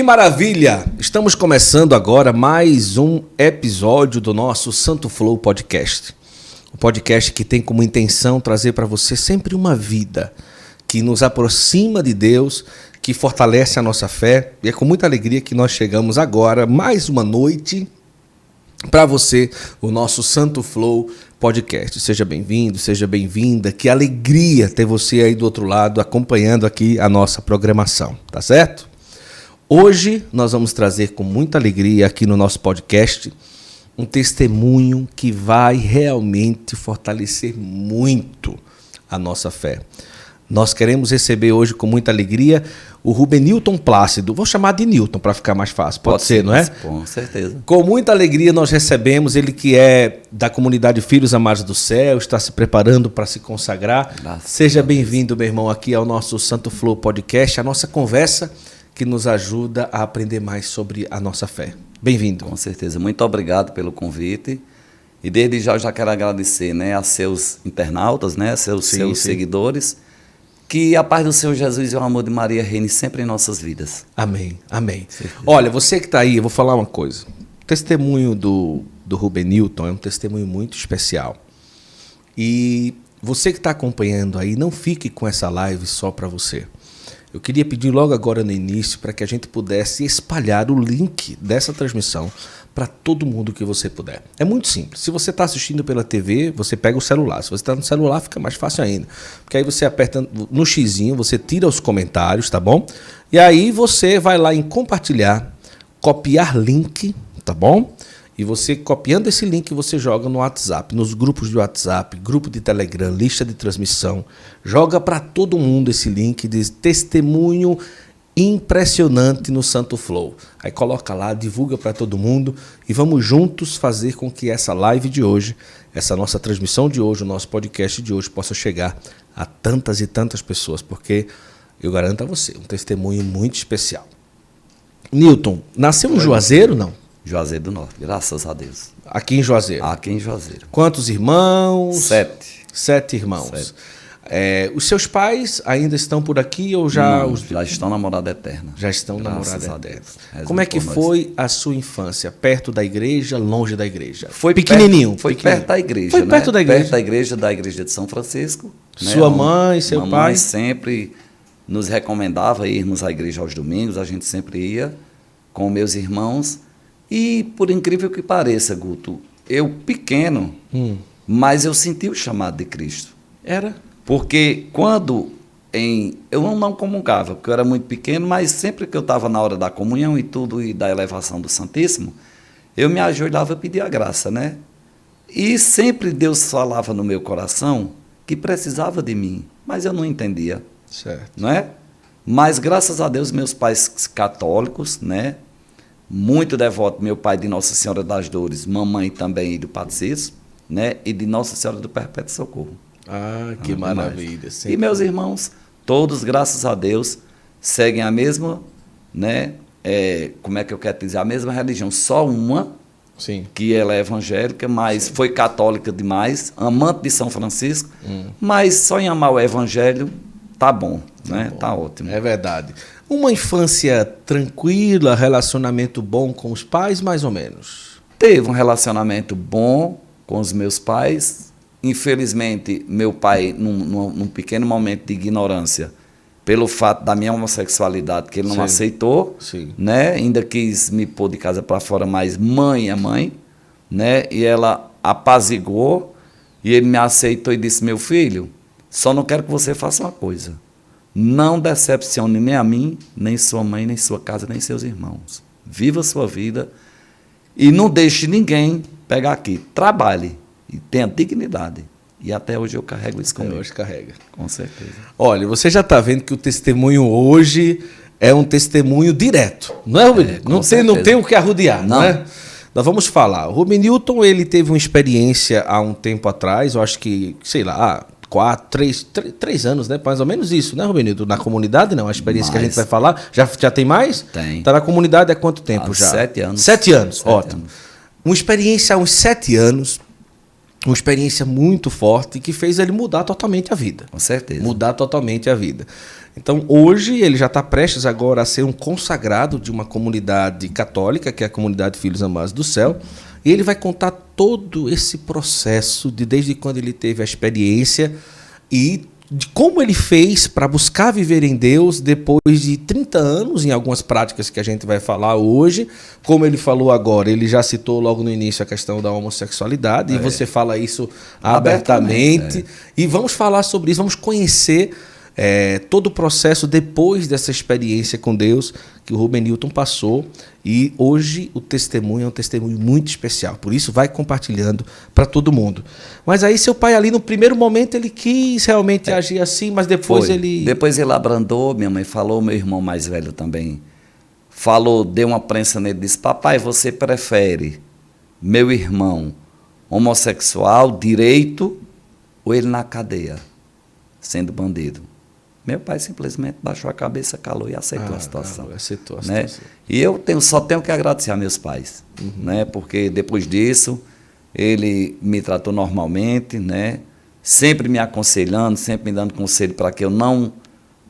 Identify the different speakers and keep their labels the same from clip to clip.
Speaker 1: Que maravilha! Estamos começando agora mais um episódio do nosso Santo Flow Podcast. O um podcast que tem como intenção trazer para você sempre uma vida que nos aproxima de Deus, que fortalece a nossa fé. E é com muita alegria que nós chegamos agora, mais uma noite, para você, o nosso Santo Flow Podcast. Seja bem-vindo, seja bem-vinda. Que alegria ter você aí do outro lado acompanhando aqui a nossa programação, tá certo? Hoje nós vamos trazer com muita alegria aqui no nosso podcast um testemunho que vai realmente fortalecer muito a nossa fé. Nós queremos receber hoje com muita alegria o Rubenilton Plácido. Vou chamar de Newton para ficar mais fácil. Pode, Pode ser, não é?
Speaker 2: Com certeza.
Speaker 1: Com muita alegria nós recebemos ele que é da comunidade Filhos Amados do Céu, está se preparando para se consagrar. Graças Seja bem-vindo, meu irmão, aqui ao nosso Santo Flow Podcast, a nossa conversa que nos ajuda a aprender mais sobre a nossa fé. Bem-vindo.
Speaker 2: Com certeza. Muito obrigado pelo convite. E desde já eu já quero agradecer né, a seus internautas, né, a seus, sim, seus sim. seguidores. Que a paz do Senhor Jesus e o amor de Maria reine sempre em nossas vidas.
Speaker 1: Amém, amém. Olha, você que está aí, eu vou falar uma coisa. O testemunho do, do Ruben Newton é um testemunho muito especial. E você que está acompanhando aí, não fique com essa live só para você. Eu queria pedir logo agora no início para que a gente pudesse espalhar o link dessa transmissão para todo mundo que você puder. É muito simples. Se você está assistindo pela TV, você pega o celular. Se você está no celular, fica mais fácil ainda. Porque aí você aperta no xizinho, você tira os comentários, tá bom? E aí você vai lá em compartilhar, copiar link, tá bom? E você, copiando esse link, você joga no WhatsApp, nos grupos de WhatsApp, grupo de Telegram, lista de transmissão. Joga para todo mundo esse link de testemunho impressionante no Santo Flow. Aí coloca lá, divulga para todo mundo e vamos juntos fazer com que essa live de hoje, essa nossa transmissão de hoje, o nosso podcast de hoje possa chegar a tantas e tantas pessoas, porque eu garanto a você, um testemunho muito especial. Newton, nasceu em Juazeiro, não?
Speaker 2: Juazeiro do Norte, graças a Deus.
Speaker 1: Aqui em Juazeiro?
Speaker 2: Aqui em Juazeiro.
Speaker 1: Quantos irmãos?
Speaker 2: Sete.
Speaker 1: Sete irmãos. Sete. É, os seus pais ainda estão por aqui ou já.
Speaker 2: Não,
Speaker 1: os...
Speaker 2: Já estão na morada eterna.
Speaker 1: Já estão na morada eterna. Como é que foi a sua infância? Perto da igreja, longe da igreja?
Speaker 2: Foi
Speaker 1: pequenininho.
Speaker 2: Perto, foi
Speaker 1: pequenininho.
Speaker 2: perto da igreja.
Speaker 1: Foi
Speaker 2: né?
Speaker 1: perto da igreja.
Speaker 2: Perto da igreja, da igreja de São Francisco.
Speaker 1: Né? Sua né? mãe, seu
Speaker 2: Mamãe
Speaker 1: pai?
Speaker 2: sempre nos recomendava irmos à igreja aos domingos, a gente sempre ia com meus irmãos. E, por incrível que pareça, Guto, eu pequeno, hum. mas eu senti o chamado de Cristo.
Speaker 1: Era?
Speaker 2: Porque quando em. Eu não, não comungava, porque eu era muito pequeno, mas sempre que eu estava na hora da comunhão e tudo, e da elevação do Santíssimo, eu me ajoelhava a pedir a graça, né? E sempre Deus falava no meu coração que precisava de mim, mas eu não entendia.
Speaker 1: Certo.
Speaker 2: Não é? Mas graças a Deus, meus pais católicos, né? Muito devoto, meu pai de Nossa Senhora das Dores, mamãe também do Patricis, né? E de Nossa Senhora do Perpétuo Socorro.
Speaker 1: Ah, que ah, maravilha.
Speaker 2: E meus irmãos, todos, graças a Deus, seguem a mesma, né? É, como é que eu quero dizer? A mesma religião, só uma,
Speaker 1: Sim.
Speaker 2: que ela é evangélica, mas Sim. foi católica demais, amante de São Francisco, hum. mas só em amar o evangelho tá bom, tá né? Bom. Tá ótimo.
Speaker 1: É verdade. Uma infância tranquila, relacionamento bom com os pais, mais ou menos?
Speaker 2: Teve um relacionamento bom com os meus pais. Infelizmente, meu pai, num, num, pequeno momento de ignorância, pelo fato da minha homossexualidade, que ele não Sim. aceitou,
Speaker 1: Sim.
Speaker 2: né? Ainda quis me pôr de casa para fora, mas mãe é mãe, né? E ela apaziguou e ele me aceitou e disse: "Meu filho, só não quero que você faça uma coisa. Não decepcione nem a mim, nem sua mãe, nem sua casa, nem seus irmãos. Viva a sua vida e não deixe ninguém pegar aqui. Trabalhe e tenha dignidade. E até hoje eu carrego isso comigo.
Speaker 1: Até hoje carrega.
Speaker 2: Com certeza.
Speaker 1: Olha, você já está vendo que o testemunho hoje é um testemunho direto, não é, Rubem? É, não, tem, não tem o que arrodear, não, não é? Nós vamos falar. O Rubem Newton, ele teve uma experiência há um tempo atrás, eu acho que, sei lá, quatro, três, três, três anos, né? Mais ou menos isso, né, Rubenito? Na comunidade, não? A experiência mais. que a gente vai falar. Já, já tem mais?
Speaker 2: Tem.
Speaker 1: Está na comunidade há quanto tempo já?
Speaker 2: Sete anos.
Speaker 1: Sete anos, sete ótimo. Anos. Uma experiência há uns sete anos uma experiência muito forte que fez ele mudar totalmente a vida.
Speaker 2: Com certeza.
Speaker 1: Mudar totalmente a vida. Então, hoje, ele já está prestes agora a ser um consagrado de uma comunidade católica, que é a comunidade Filhos Amados do Céu. E ele vai contar todo esse processo de desde quando ele teve a experiência e de como ele fez para buscar viver em Deus depois de 30 anos, em algumas práticas que a gente vai falar hoje. Como ele falou agora, ele já citou logo no início a questão da homossexualidade, é. e você fala isso abertamente. abertamente é. E vamos falar sobre isso, vamos conhecer é, todo o processo depois dessa experiência com Deus que o Ruben Newton passou. E hoje o testemunho é um testemunho muito especial. Por isso, vai compartilhando para todo mundo. Mas aí, seu pai, ali no primeiro momento, ele quis realmente é. agir assim, mas depois
Speaker 2: Foi.
Speaker 1: ele.
Speaker 2: Depois ele abrandou, minha mãe falou, meu irmão mais velho também falou, deu uma prensa nele disse: Papai, você prefere meu irmão homossexual, direito, ou ele na cadeia, sendo bandido? Meu pai simplesmente baixou a cabeça, calou e aceitou ah, a situação. Ah,
Speaker 1: aceitou a
Speaker 2: né? situação. E eu tenho, só tenho que agradecer a meus pais, uhum. né? porque depois disso ele me tratou normalmente, né? sempre me aconselhando, sempre me dando conselho para que eu não,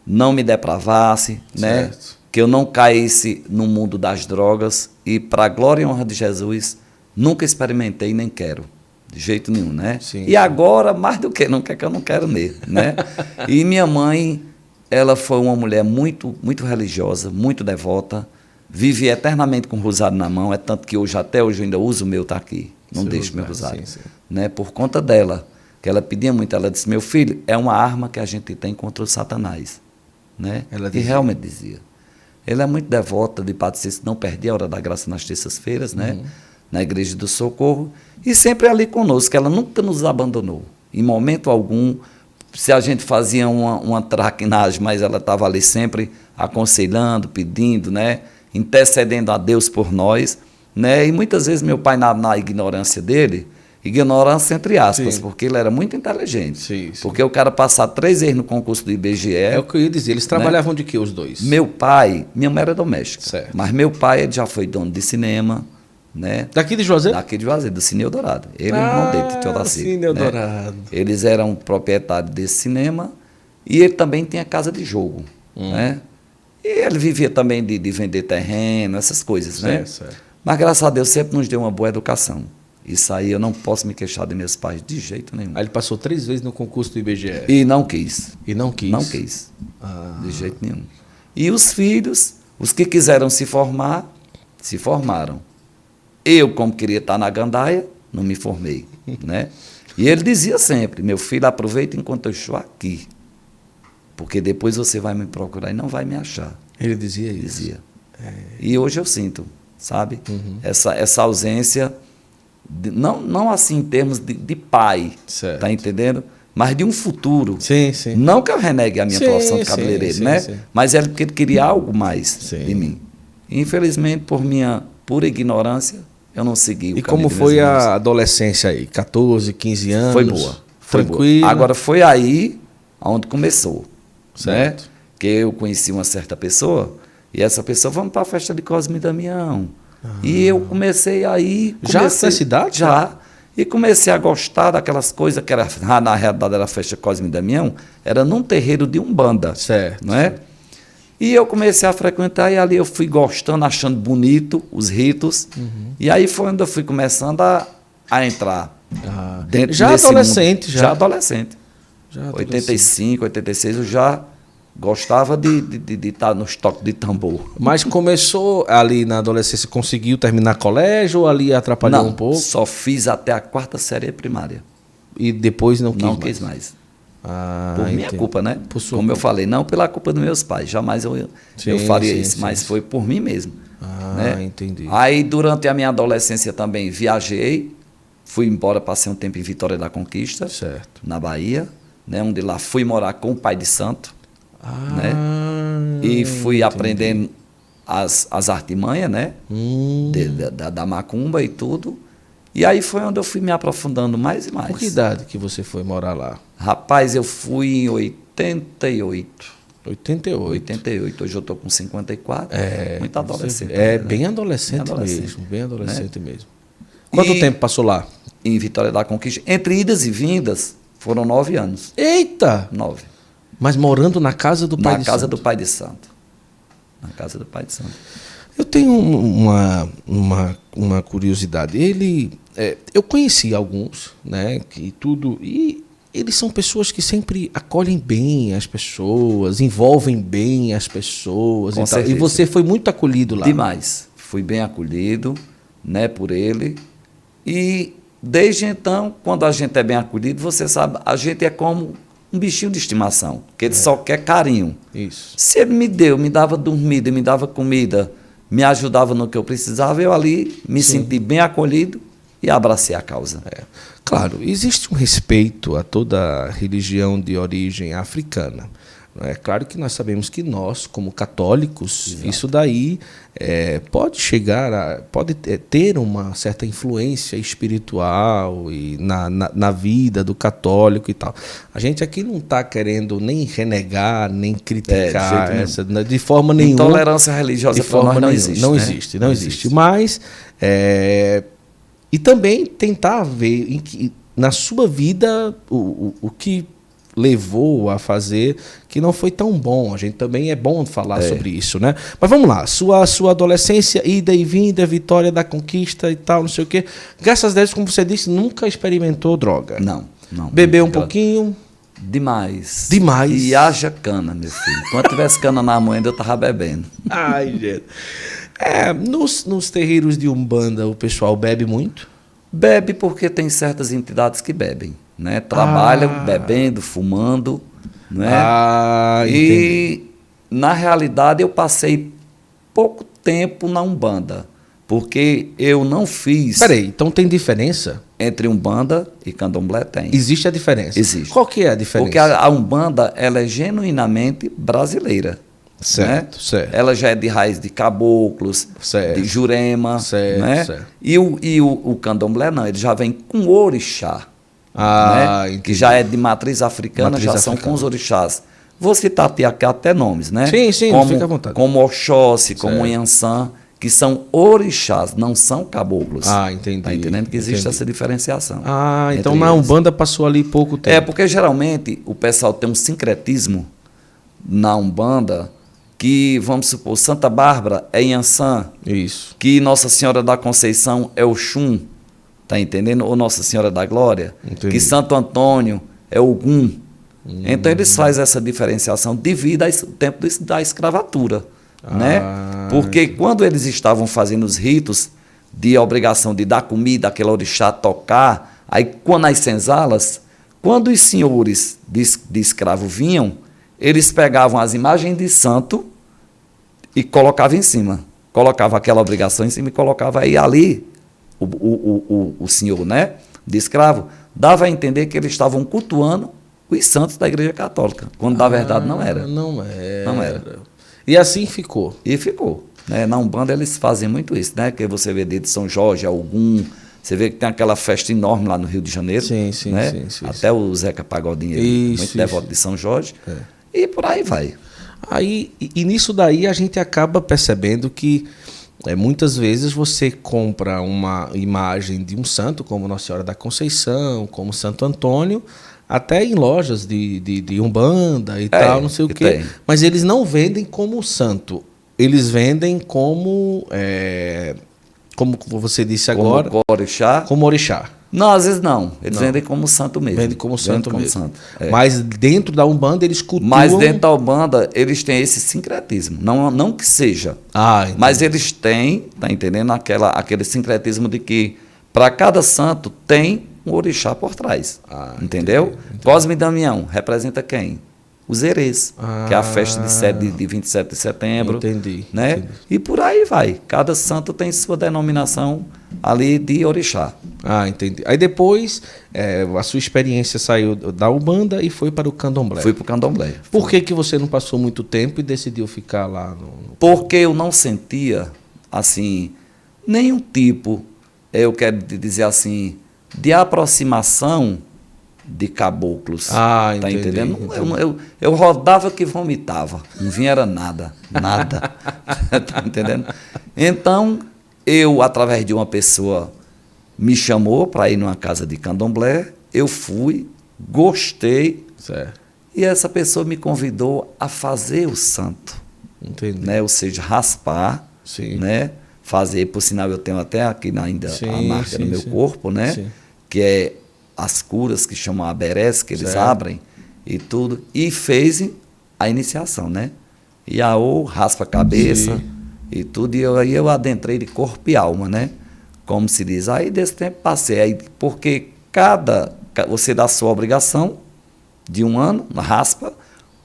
Speaker 2: não me depravasse, né? que eu não caísse no mundo das drogas e, para a glória e honra de Jesus, nunca experimentei nem quero. De jeito nenhum, né? Sim, e agora, mais do que não quer que eu não quero mesmo, né? e minha mãe, ela foi uma mulher muito, muito religiosa, muito devota, vive eternamente com o rosário na mão, é tanto que hoje, até hoje, eu ainda uso o meu, tá aqui, não Seu deixo meu rosário. Sim, sim. Né? Por conta dela, que ela pedia muito, ela disse, meu filho, é uma arma que a gente tem contra o satanás. Né? Ela dizia. E realmente dizia. Ela é muito devota de Padre Cícero, não perdia a hora da graça nas terças-feiras, né? Uhum na Igreja do Socorro, e sempre ali conosco, ela nunca nos abandonou, em momento algum. Se a gente fazia uma, uma traquinagem, mas ela estava ali sempre aconselhando, pedindo, né, intercedendo a Deus por nós. Né? E muitas vezes meu pai, na, na ignorância dele, ignorância entre aspas, sim. porque ele era muito inteligente. Sim, sim. Porque o cara passar três vezes no concurso do IBGE.
Speaker 1: É o que eu ia dizer. Eles trabalhavam né? de que os dois?
Speaker 2: Meu pai, minha mãe era doméstica. Certo. Mas meu pai já foi dono de cinema, né?
Speaker 1: Daqui de Juazeiro?
Speaker 2: Daqui de Juazeiro, do Cine Eldorado. Ele ah, e o irmão dele, Tito Odacir.
Speaker 1: Cine Eldorado. Né?
Speaker 2: Eles eram proprietários desse cinema e ele também tinha casa de jogo. Hum. Né? E ele vivia também de, de vender terreno, essas coisas, né? Certo. Mas graças a Deus sempre nos deu uma boa educação. Isso aí eu não posso me queixar de meus pais de jeito nenhum.
Speaker 1: Aí ele passou três vezes no concurso do IBGE.
Speaker 2: E não quis.
Speaker 1: E não quis?
Speaker 2: Não quis. Ah. De jeito nenhum. E os filhos, os que quiseram se formar, se formaram. Eu, como queria estar na gandaia, não me formei. né? E ele dizia sempre: meu filho, aproveita enquanto eu estou aqui. Porque depois você vai me procurar e não vai me achar.
Speaker 1: Ele dizia
Speaker 2: isso? Dizia. É. E hoje eu sinto, sabe? Uhum. Essa, essa ausência, de, não, não assim em termos de, de pai, certo. tá entendendo? Mas de um futuro.
Speaker 1: Sim, sim.
Speaker 2: Não que eu renegue a minha sim, profissão de cabeleireiro, sim, né? Sim, Mas é porque ele queria algo mais de mim. infelizmente, por minha pura ignorância, eu não segui o
Speaker 1: E como foi a adolescência aí? 14, 15 anos?
Speaker 2: Foi boa. Foi Tranquilo. Boa. Agora foi aí onde começou. Certo? Né? Que eu conheci uma certa pessoa e essa pessoa, vamos para a festa de Cosme e Damião. Ah. E eu comecei aí.
Speaker 1: Comecei, já na cidade?
Speaker 2: Já. E comecei a gostar daquelas coisas que era, na realidade era a festa Cosme e Damião, era num terreiro de Umbanda. Certo. Não é? E eu comecei a frequentar e ali eu fui gostando, achando bonito os ritos. Uhum. E aí foi onde eu fui começando a, a entrar.
Speaker 1: Ah. Dentro já adolescente,
Speaker 2: mundo. já. Já adolescente. Já adolescente. 85, 86 eu já gostava de, de, de, de estar nos toques de tambor.
Speaker 1: Mas começou ali na adolescência, conseguiu terminar colégio ou ali atrapalhou
Speaker 2: não,
Speaker 1: um pouco?
Speaker 2: Só fiz até a quarta série primária.
Speaker 1: E depois não quis
Speaker 2: não
Speaker 1: mais?
Speaker 2: quis mais. Ah, por minha culpa, né? Como eu falei, não pela culpa dos meus pais, jamais eu, sim, eu faria sim, isso, sim, mas foi por mim mesmo.
Speaker 1: Ah,
Speaker 2: né?
Speaker 1: entendi.
Speaker 2: Aí, durante a minha adolescência também viajei, fui embora, passei um tempo em Vitória da Conquista,
Speaker 1: certo.
Speaker 2: na Bahia, né? onde lá fui morar com o pai de santo,
Speaker 1: ah,
Speaker 2: né? E fui entendi. aprendendo as, as artimanhas, né?
Speaker 1: Hum.
Speaker 2: De, da, da macumba e tudo. E aí foi onde eu fui me aprofundando mais e mais.
Speaker 1: Por que idade que você foi morar lá?
Speaker 2: Rapaz, eu fui em 88.
Speaker 1: 88.
Speaker 2: 88. Hoje eu estou com 54.
Speaker 1: É,
Speaker 2: muito adolescente.
Speaker 1: É, né? bem, adolescente bem adolescente mesmo. Bem adolescente né? mesmo. Quanto e... tempo passou lá?
Speaker 2: em Vitória da Conquista. Entre idas e vindas, foram nove anos.
Speaker 1: Eita!
Speaker 2: Nove.
Speaker 1: Mas morando na casa do pai
Speaker 2: Na
Speaker 1: de
Speaker 2: casa
Speaker 1: santo.
Speaker 2: do pai de santo. Na casa do pai de santo.
Speaker 1: Eu tenho um- uma, uma, uma curiosidade. Ele, é, eu conheci alguns, né, que tudo e eles são pessoas que sempre acolhem bem as pessoas, envolvem bem as pessoas
Speaker 2: Com
Speaker 1: e, tal. e você foi muito acolhido lá.
Speaker 2: Demais. Fui bem acolhido, né, por ele. E desde então, quando a gente é bem acolhido, você sabe, a gente é como um bichinho de estimação, que ele só quer carinho.
Speaker 1: Isso.
Speaker 2: Se ele me deu, me dava dormida, me dava comida, me ajudava no que eu precisava, eu ali me senti bem acolhido e abracei a causa.
Speaker 1: É. Claro, existe um respeito a toda religião de origem africana. Não É claro que nós sabemos que nós, como católicos, isso daí é, pode chegar a. pode ter- uma certa influência espiritual e na, na, na vida do católico e tal. A gente aqui não está querendo nem renegar, nem criticar
Speaker 2: nenhum.
Speaker 1: essa, de forma nenhuma.
Speaker 2: Intolerância religiosa
Speaker 1: De forma
Speaker 2: não
Speaker 1: nenhuma.
Speaker 2: existe.
Speaker 1: Não
Speaker 2: né?
Speaker 1: existe, não, existe. Mas. é, e também tentar ver em que, na sua vida o, o, o que levou a fazer que não foi tão bom. A gente também é bom falar
Speaker 2: É.
Speaker 1: sobre isso, né? Mas vamos lá, sua, sua adolescência, ida e vinda, vitória da conquista e tal, não sei o quê. Graças a Deus, como você disse, nunca experimentou droga.
Speaker 2: Não, não.
Speaker 1: Bebeu um pouquinho.
Speaker 2: Demais.
Speaker 1: Demais.
Speaker 2: E haja cana, meu filho. Quando tivesse cana na mão, ainda eu tava bebendo.
Speaker 1: Ai, gente. É, nos, nos terreiros de Umbanda o pessoal bebe muito.
Speaker 2: Bebe porque tem certas entidades que bebem, né? Trabalham
Speaker 1: Ah.
Speaker 2: bebendo, fumando, né?
Speaker 1: Ah,
Speaker 2: e na realidade eu passei pouco tempo na Umbanda, porque eu não fiz
Speaker 1: Peraí, então tem diferença?
Speaker 2: entre Umbanda e Candomblé tem.
Speaker 1: Existe a diferença.
Speaker 2: Existe.
Speaker 1: Qual que é a diferença?
Speaker 2: Porque a, a Umbanda ela é genuinamente brasileira.
Speaker 1: Certo,
Speaker 2: né?
Speaker 1: certo.
Speaker 2: Ela já é de raiz de caboclos,
Speaker 1: Certo.
Speaker 2: de jurema.
Speaker 1: Certo,
Speaker 2: né?
Speaker 1: certo.
Speaker 2: E, o, e o, o candomblé não, ele já vem com orixá.
Speaker 1: Ah,
Speaker 2: né? Que já é de matriz africana,
Speaker 1: Matriz
Speaker 2: já são
Speaker 1: africana.
Speaker 2: com os orixás. Vou citar aqui aqui até nomes, né?
Speaker 1: Sim, sim,
Speaker 2: como,
Speaker 1: fica à vontade.
Speaker 2: Como Oxóssi, como. Yansan, que são orixás, não são caboclos.
Speaker 1: Ah, entendi.
Speaker 2: Tá entendendo que existe
Speaker 1: Entendi.
Speaker 2: essa diferenciação.
Speaker 1: Ah, então na
Speaker 2: eles.
Speaker 1: Umbanda passou ali pouco tempo.
Speaker 2: É, porque geralmente o pessoal tem um sincretismo na Umbanda que, vamos supor, Santa Bárbara é Yansan,
Speaker 1: Isso.
Speaker 2: que Nossa Senhora da Conceição é o Xum, tá entendendo? Ou Nossa Senhora da Glória,
Speaker 1: Entendi.
Speaker 2: que Santo Antônio é Ogum. Então eles fazem essa diferenciação devido ao tempo da escravatura, né?
Speaker 1: Ah,
Speaker 2: Porque quando eles estavam fazendo os ritos de obrigação de dar comida àquele orixá tocar, aí quando as senzalas, quando os senhores de, de escravo vinham, eles pegavam as imagens de santo e colocava em cima. Colocava aquela obrigação em cima e colocava aí ali o, o, o, o, senhor, né? De escravo, dava a entender que eles estavam cultuando os santos da Igreja Católica, quando na verdade não
Speaker 1: Ah,
Speaker 2: era.
Speaker 1: Não era.
Speaker 2: Não era.
Speaker 1: E assim ficou.
Speaker 2: E ficou. Né? Na Umbanda eles fazem muito isso, né? Que você vê de São Jorge, algum. Você vê que tem aquela festa enorme lá no Rio de Janeiro.
Speaker 1: Sim, sim,
Speaker 2: né?
Speaker 1: sim, sim,
Speaker 2: Até o Zeca Pagodinho, é
Speaker 1: Isso,
Speaker 2: muito
Speaker 1: isso.
Speaker 2: devoto de São Jorge.
Speaker 1: É.
Speaker 2: E por aí vai.
Speaker 1: Aí, e nisso daí a gente acaba percebendo que é, muitas vezes você compra uma imagem de um santo, como Nossa Senhora da Conceição, como Santo Antônio, até em lojas de, de, de Umbanda e tal, não sei o quê.
Speaker 2: tem.
Speaker 1: Mas eles não vendem como santo. Eles vendem como. é, como você disse agora,
Speaker 2: Como orixá.
Speaker 1: como orixá.
Speaker 2: Não, às vezes não. Eles
Speaker 1: Não.
Speaker 2: vendem como santo mesmo.
Speaker 1: Vendem como
Speaker 2: Vendem
Speaker 1: santo
Speaker 2: como
Speaker 1: mesmo.
Speaker 2: santo, é.
Speaker 1: Mas dentro da Umbanda eles cultuam.
Speaker 2: Mas dentro da Umbanda, eles têm esse sincretismo. Não, não que seja.
Speaker 1: Ah, entendi.
Speaker 2: Mas eles têm, tá entendendo? Aquela, aquele sincretismo de que para cada santo tem um orixá por trás.
Speaker 1: Ah,
Speaker 2: entendeu? Cosme e Damião representa quem? Os Erês, que é a festa de, sete- de, de 27 de setembro.
Speaker 1: Entendi,
Speaker 2: Né?
Speaker 1: entendi.
Speaker 2: E por aí vai. Cada santo tem sua denominação ali de orixá.
Speaker 1: Ah, entendi. Aí depois é, a sua experiência saiu da Ubanda e foi para o Candomblé.
Speaker 2: Fui para o candomblé.
Speaker 1: Por que, que você não passou muito tempo e decidiu ficar lá no. no-
Speaker 2: Porque eu não sentia, assim, nenhum tipo, eu quero dizer assim, de aproximação de caboclos.
Speaker 1: Ah,
Speaker 2: tá
Speaker 1: entendi,
Speaker 2: entendendo? Eu, eu, eu rodava que vomitava. Não vinha era nada. Nada. tá entendendo? Então, eu, através de uma pessoa me chamou para ir numa casa de candomblé, eu fui, gostei,
Speaker 1: Certo.
Speaker 2: e essa pessoa me convidou a fazer o santo,
Speaker 1: Entendi.
Speaker 2: né? Ou seja, raspar,
Speaker 1: Sim.
Speaker 2: né? Fazer, por sinal eu tenho até aqui ainda a
Speaker 1: Sim,
Speaker 2: marca no
Speaker 1: sim,
Speaker 2: meu
Speaker 1: sim.
Speaker 2: corpo, né?
Speaker 1: Sim.
Speaker 2: Que é as curas que chamam aberés, que eles
Speaker 1: Certo.
Speaker 2: abrem e tudo. E fez a iniciação, né? E a ou raspa a cabeça
Speaker 1: Sim.
Speaker 2: E tudo. E eu, aí eu adentrei de corpo e alma, né? Como se diz. Aí desse tempo passei. Aí, porque cada. ca- Você dá a sua obrigação de um ano, raspa,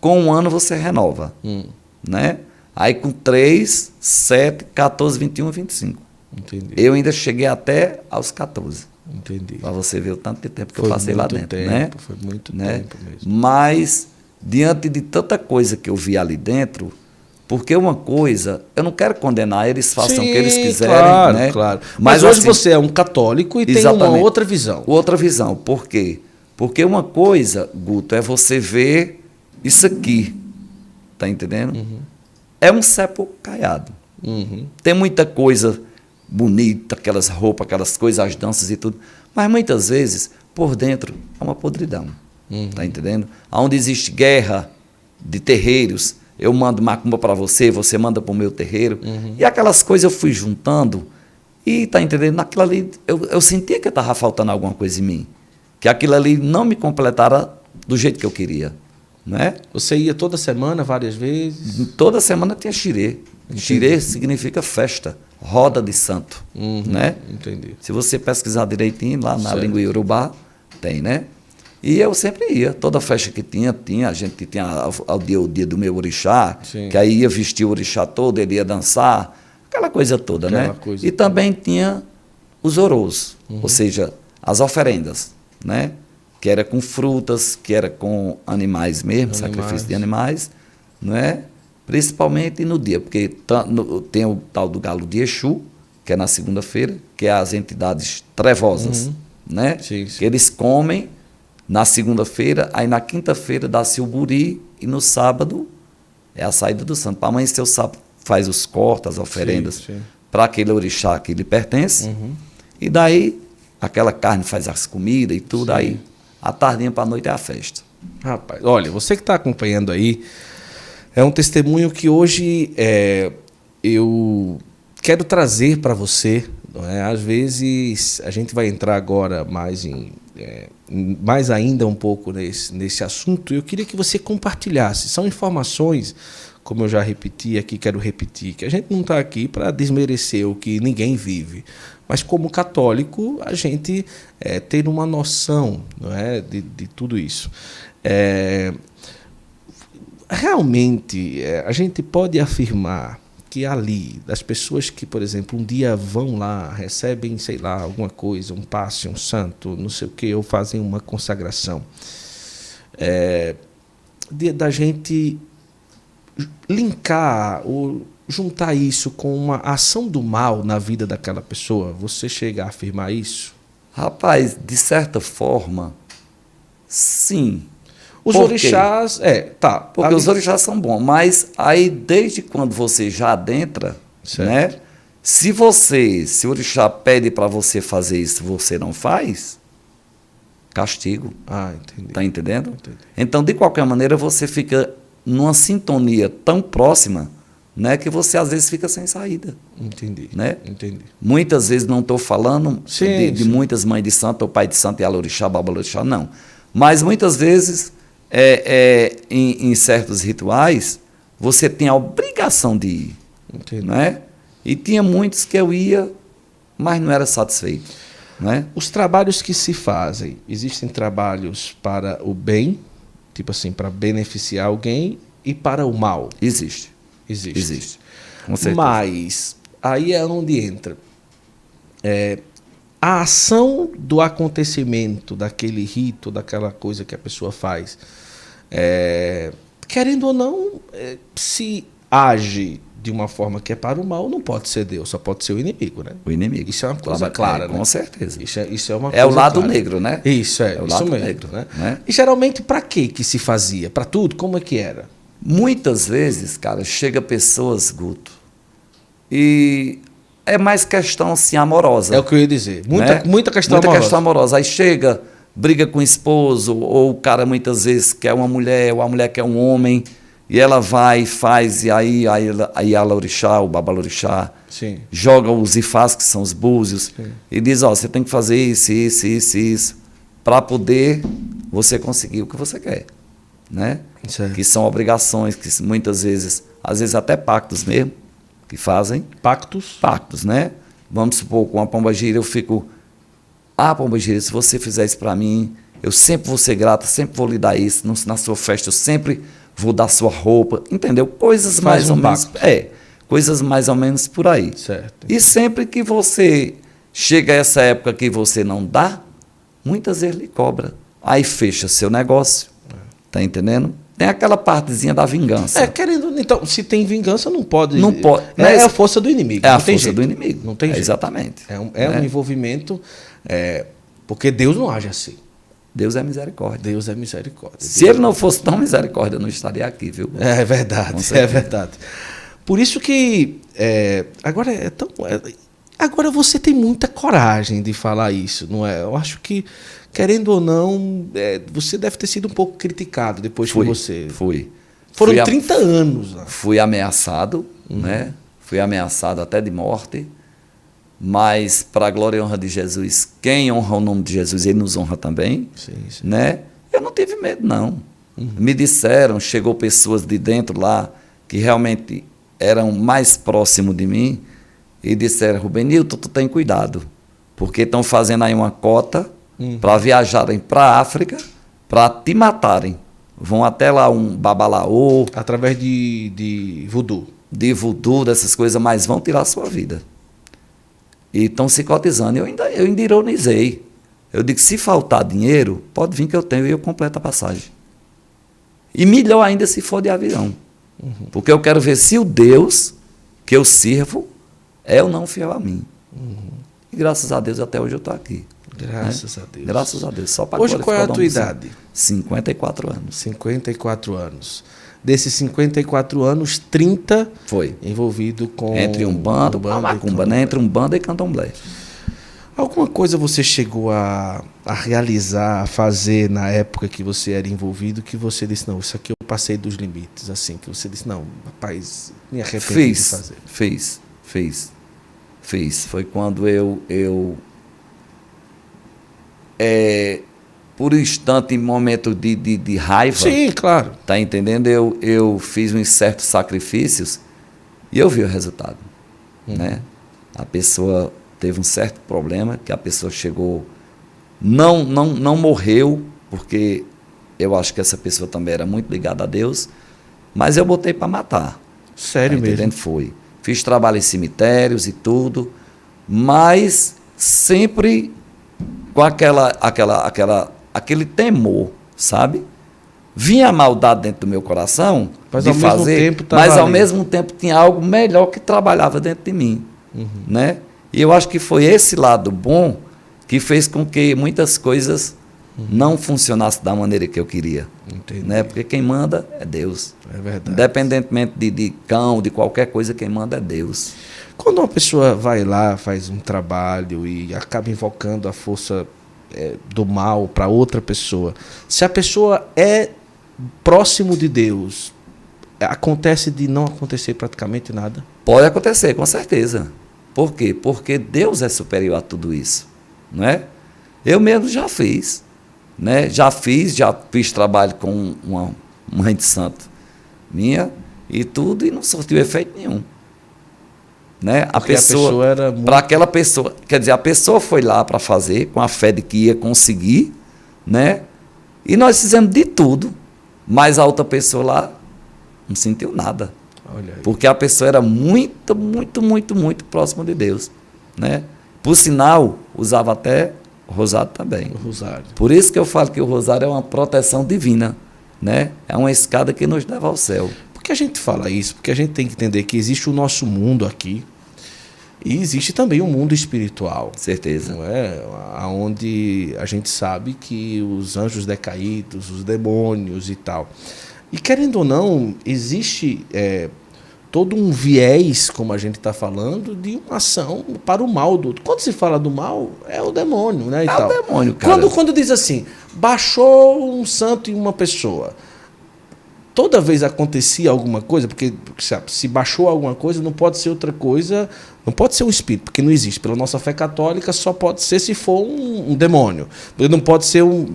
Speaker 2: com um ano você renova.
Speaker 1: Hum,
Speaker 2: Né? Aí com 3, 7, 14, 21 e 25.
Speaker 1: entendi.
Speaker 2: Eu ainda cheguei até aos 14.
Speaker 1: Entendi.
Speaker 2: Para você ver o tanto de tempo que
Speaker 1: Foi
Speaker 2: eu passei lá dentro.
Speaker 1: tempo,
Speaker 2: né?
Speaker 1: foi muito
Speaker 2: Né?
Speaker 1: tempo mesmo.
Speaker 2: Mas, diante de tanta coisa que eu vi ali dentro, porque uma coisa, eu não quero condenar, eles façam o que eles
Speaker 1: Sim,
Speaker 2: quiserem.
Speaker 1: Claro,
Speaker 2: né?
Speaker 1: claro. Mas, hoje
Speaker 2: assim,
Speaker 1: você é um católico e tem uma outra visão.
Speaker 2: Outra visão. Por quê? Porque uma coisa, Guto, é você ver isso aqui. Tá entendendo? É um cepo caiado.
Speaker 1: Uhum.
Speaker 2: Tem muita coisa bonita, aquelas roupas, aquelas coisas, as danças e tudo. Mas muitas vezes, por dentro, é uma podridão. Tá entendendo? Onde existe guerra de terreiros, eu mando macumba para você, você manda para o meu terreiro. E aquelas coisas eu fui juntando. E tá entendendo? Naquilo ali, eu, eu sentia que estava faltando alguma coisa em mim. Que aquilo ali não me completara do jeito que eu queria. Né?
Speaker 1: Você ia toda semana, várias vezes?
Speaker 2: Toda semana tinha xirê. Xirê significa festa, roda de santo.
Speaker 1: Uhum,
Speaker 2: Né?
Speaker 1: Entendi.
Speaker 2: Se você pesquisar direitinho lá na
Speaker 1: Certo.
Speaker 2: língua iorubá, tem, né? E eu sempre ia, toda festa que tinha, tinha, a gente tinha ao, dia, o dia do meu orixá,
Speaker 1: Sim.
Speaker 2: que aí ia vestir o orixá todo, ele ia dançar, aquela coisa toda,
Speaker 1: Aquela
Speaker 2: né?
Speaker 1: coisa
Speaker 2: e também tinha os orôs, ou seja, as oferendas, né? Que era com frutas, que era com animais mesmo,
Speaker 1: Animais.
Speaker 2: sacrifício de animais, não é? Principalmente no dia, porque tem o tal do galo de Exu, que é na segunda-feira, que é as entidades trevosas, né?
Speaker 1: Uhum. Sim, sim.
Speaker 2: Que eles comem na segunda-feira, aí na quinta-feira dá-se o buri e no sábado é a saída do santo. Para amanhecer o sábado faz os cortes, as oferendas para aquele orixá que lhe pertence.
Speaker 1: Uhum.
Speaker 2: E daí aquela carne faz as comidas e tudo,
Speaker 1: Sim.
Speaker 2: aí a tardinha para a noite é a festa.
Speaker 1: Rapaz, olha, você que está acompanhando aí, é um testemunho que hoje é, eu quero trazer para você. Não é? Às vezes a gente vai entrar agora mais em é, mais ainda um pouco nesse, nesse assunto. Eu queria que você compartilhasse. São informações, como eu já repeti aqui, quero repetir, que a gente não está aqui para desmerecer o que ninguém vive. Mas como católico, a gente é, ter uma noção não é, de, de tudo isso. É, realmente, é, a gente pode afirmar que ali, das pessoas que, por exemplo, um dia vão lá, recebem, sei lá, alguma coisa, um passe, um santo, não sei o que, ou fazem uma consagração, é, de- da gente linkar ou juntar isso com uma ação do mal na vida daquela pessoa, você chega a afirmar isso?
Speaker 2: Rapaz, de certa forma, sim.
Speaker 1: Os
Speaker 2: Por quê?
Speaker 1: orixás, é, tá.
Speaker 2: Porque os orixás são bons, mas aí desde quando você já adentra,
Speaker 1: Certo.
Speaker 2: né? Se você, se o orixá pede para você fazer isso, você não faz, castigo.
Speaker 1: Ah, entendi.
Speaker 2: Tá entendendo?
Speaker 1: Entendi.
Speaker 2: Então, de qualquer maneira, você fica numa sintonia tão próxima, né, que você às vezes fica sem saída,
Speaker 1: Entendi.
Speaker 2: né?
Speaker 1: Entendi.
Speaker 2: Muitas vezes não estou falando
Speaker 1: Sim,
Speaker 2: de, de
Speaker 1: sim.
Speaker 2: muitas mães de santo, ou pai de santo, e alorixá, babalorixá, não. Mas muitas vezes, é, é, em, em certos rituais, você tem a obrigação de ir,
Speaker 1: Entendi.
Speaker 2: né? E tinha muitos que eu ia, mas não era satisfeito, né?
Speaker 1: Os trabalhos que se fazem, existem trabalhos para o bem, tipo assim, para beneficiar alguém, e para o mal.
Speaker 2: Existe,
Speaker 1: Existe.
Speaker 2: existe.
Speaker 1: Mas aí é onde entra. É, a ação do acontecimento, daquele rito, daquela coisa que a pessoa faz, é, querendo ou não, é, se age de uma forma que é para o mal, não pode ser Deus, só pode ser o inimigo, né?
Speaker 2: O inimigo.
Speaker 1: Isso é uma coisa
Speaker 2: Claro,
Speaker 1: clara,
Speaker 2: é,
Speaker 1: né?
Speaker 2: Com certeza.
Speaker 1: Isso é, isso é uma
Speaker 2: É o lado
Speaker 1: clara.
Speaker 2: negro, né?
Speaker 1: Isso é,
Speaker 2: É o
Speaker 1: isso
Speaker 2: lado
Speaker 1: mesmo,
Speaker 2: negro,
Speaker 1: né?
Speaker 2: né?
Speaker 1: E geralmente para que que se fazia? Para tudo? Como é que era?
Speaker 2: Muitas vezes, cara, chega pessoas, Guto, e é mais questão assim amorosa.
Speaker 1: É o que eu ia dizer. Muita,
Speaker 2: né?
Speaker 1: muita questão
Speaker 2: muita
Speaker 1: amorosa.
Speaker 2: questão amorosa. Aí chega, briga com o esposo, ou o cara muitas vezes quer uma mulher, ou a mulher quer um homem, e ela vai e faz, e aí, aí a Laurixá, o Babalorixá,
Speaker 1: Sim.
Speaker 2: joga os ifás, que são os búzios, e diz, ó, você tem que fazer isso, isso, isso, isso, para poder você conseguir o que você quer. Né?
Speaker 1: Certo.
Speaker 2: Que são obrigações, que muitas vezes, às vezes até pactos mesmo, que fazem
Speaker 1: Pactos.
Speaker 2: pactos, né? Vamos supor, com a pomba gira eu fico, ah, pomba gira, se você fizer isso para mim, eu sempre vou ser grata, sempre vou lhe dar isso, na sua festa eu sempre vou dar sua roupa, entendeu? Coisas
Speaker 1: Faz
Speaker 2: mais
Speaker 1: um
Speaker 2: ou menos,
Speaker 1: pacto.
Speaker 2: é, coisas mais ou menos por aí.
Speaker 1: Certo.
Speaker 2: E sempre que você chega a essa época que você não dá, muitas vezes lhe cobra. Aí fecha seu negócio, tá entendendo? Tem aquela partezinha da vingança.
Speaker 1: É, querendo. Então, se tem vingança, não pode.
Speaker 2: Não pode.
Speaker 1: É,
Speaker 2: Mas-
Speaker 1: a força do inimigo.
Speaker 2: É a força
Speaker 1: jeito.
Speaker 2: do inimigo.
Speaker 1: Não tem
Speaker 2: É
Speaker 1: jeito.
Speaker 2: exatamente.
Speaker 1: É um, é um
Speaker 2: Né?
Speaker 1: envolvimento. é, porque Deus não age assim.
Speaker 2: Deus é misericórdia.
Speaker 1: Deus é misericórdia.
Speaker 2: Se ele não fosse tão misericórdia, eu não estaria aqui, viu?
Speaker 1: É verdade, é verdade. Por isso que é, agora é tão. é- agora você tem muita coragem de falar isso, não é? Eu acho que, querendo ou não, é, você deve ter sido um pouco criticado depois
Speaker 2: Fui,
Speaker 1: que você.
Speaker 2: fui.
Speaker 1: Foram
Speaker 2: fui, a-
Speaker 1: 30 anos.
Speaker 2: fui ameaçado, né? Fui ameaçado até de morte. Mas, para a glória e honra de Jesus, quem honra o nome de Jesus, ele nos honra também.
Speaker 1: Sim, sim.
Speaker 2: né? Eu não tive medo, não. Me disseram, chegou pessoas de dentro lá que realmente eram mais próximos de mim e disseram, Rubenilton, tu tem cuidado, porque estão fazendo aí uma cota para viajarem para a África para te matarem. Vão até lá um babalaô,
Speaker 1: Através de, de voodoo.
Speaker 2: de voodoo, dessas coisas, mas vão tirar a sua vida. E estão se cotizando. Eu ainda, eu ainda ironizei. Eu digo, se faltar dinheiro, pode vir que eu tenho e eu completo a passagem. E melhor ainda se for de avião. Porque eu quero ver se o Deus que eu sirvo é ou não fiel a mim. E graças a Deus até hoje eu estou aqui.
Speaker 1: Graças a Deus.
Speaker 2: Graças a Deus. Só para
Speaker 1: Hoje qual é a tua idade?
Speaker 2: 54 anos.
Speaker 1: 54 anos. Desses 54 anos, 30
Speaker 2: Foi.
Speaker 1: envolvido com.
Speaker 2: Entre um bando, uma macumba, né? Entre um bando e candomblé.
Speaker 1: Alguma coisa você chegou a, a realizar, a fazer na época que você era envolvido que você disse, não, isso aqui eu passei dos limites, assim, que você disse, não, rapaz, me arrependi de
Speaker 2: Fiz,
Speaker 1: fazer.
Speaker 2: fiz, fiz, fiz. Foi quando eu, eu é, por um instante, em momento de, de, de raiva,
Speaker 1: Sim, claro.
Speaker 2: tá entendendo? Eu, eu fiz uns certos sacrifícios e eu vi o resultado, né? A pessoa teve um certo problema, que a pessoa chegou, não, não, não morreu, porque eu acho que essa pessoa também era muito ligada a Deus, mas eu botei para matar.
Speaker 1: Sério
Speaker 2: Tá
Speaker 1: mesmo.
Speaker 2: Foi. Fiz trabalho em cemitérios e tudo, mas sempre com aquela, aquela, aquela, aquele temor, sabe? Vinha a maldade dentro do meu coração
Speaker 1: Mas
Speaker 2: de
Speaker 1: ao mesmo
Speaker 2: fazer, mas ao mesmo tempo tinha algo melhor que trabalhava dentro de mim,
Speaker 1: Uhum.
Speaker 2: né? E eu acho que foi esse lado bom que fez com que muitas coisas não funcionassem da maneira que eu queria,
Speaker 1: Uhum. Entendi.
Speaker 2: né? Porque quem manda é Deus.
Speaker 1: É verdade.
Speaker 2: Independentemente de, de cão, de qualquer coisa, quem manda é Deus.
Speaker 1: Quando uma pessoa vai lá, faz um trabalho e acaba invocando a força é, do mal para outra pessoa, se a pessoa é próximo de Deus, acontece de não acontecer praticamente nada?
Speaker 2: Pode acontecer, com certeza. Por quê? Porque Deus é superior a tudo isso. Não é? Eu mesmo já fiz. Né? Já fiz, já fiz trabalho com uma mãe de santo minha e tudo, e não surtiu efeito nenhum. Né? A
Speaker 1: Porque a
Speaker 2: pessoa,
Speaker 1: pessoa era muito-
Speaker 2: para aquela pessoa, quer dizer, a pessoa foi lá para fazer com a fé de que ia conseguir, né? E nós fizemos de tudo, mas a outra pessoa lá não sentiu nada. Porque a pessoa era muito, muito, muito, muito próxima de Deus. Né? Por sinal, usava até rosário também.
Speaker 1: O rosário.
Speaker 2: Por isso que eu falo que o rosário é uma proteção divina. Né? É uma escada que nos leva ao céu.
Speaker 1: Por que a gente fala isso? Porque a gente tem que entender que existe o nosso mundo aqui e existe também o mundo espiritual.
Speaker 2: Certeza.
Speaker 1: Não é? Onde a gente sabe que os anjos decaídos, os demônios e tal. E querendo ou não, existe é, todo um viés, como a gente está falando, de uma ação para o mal do outro. Quando se fala do mal, é o demônio, né? E
Speaker 2: É o
Speaker 1: tal.
Speaker 2: demônio, cara.
Speaker 1: Quando, quando diz assim, baixou um santo em uma pessoa, toda vez acontecia alguma coisa, porque se, se baixou alguma coisa, não pode ser outra coisa, não pode ser um espírito, porque não existe. Pela nossa fé católica, só pode ser se for um, um demônio. Porque Não pode ser um.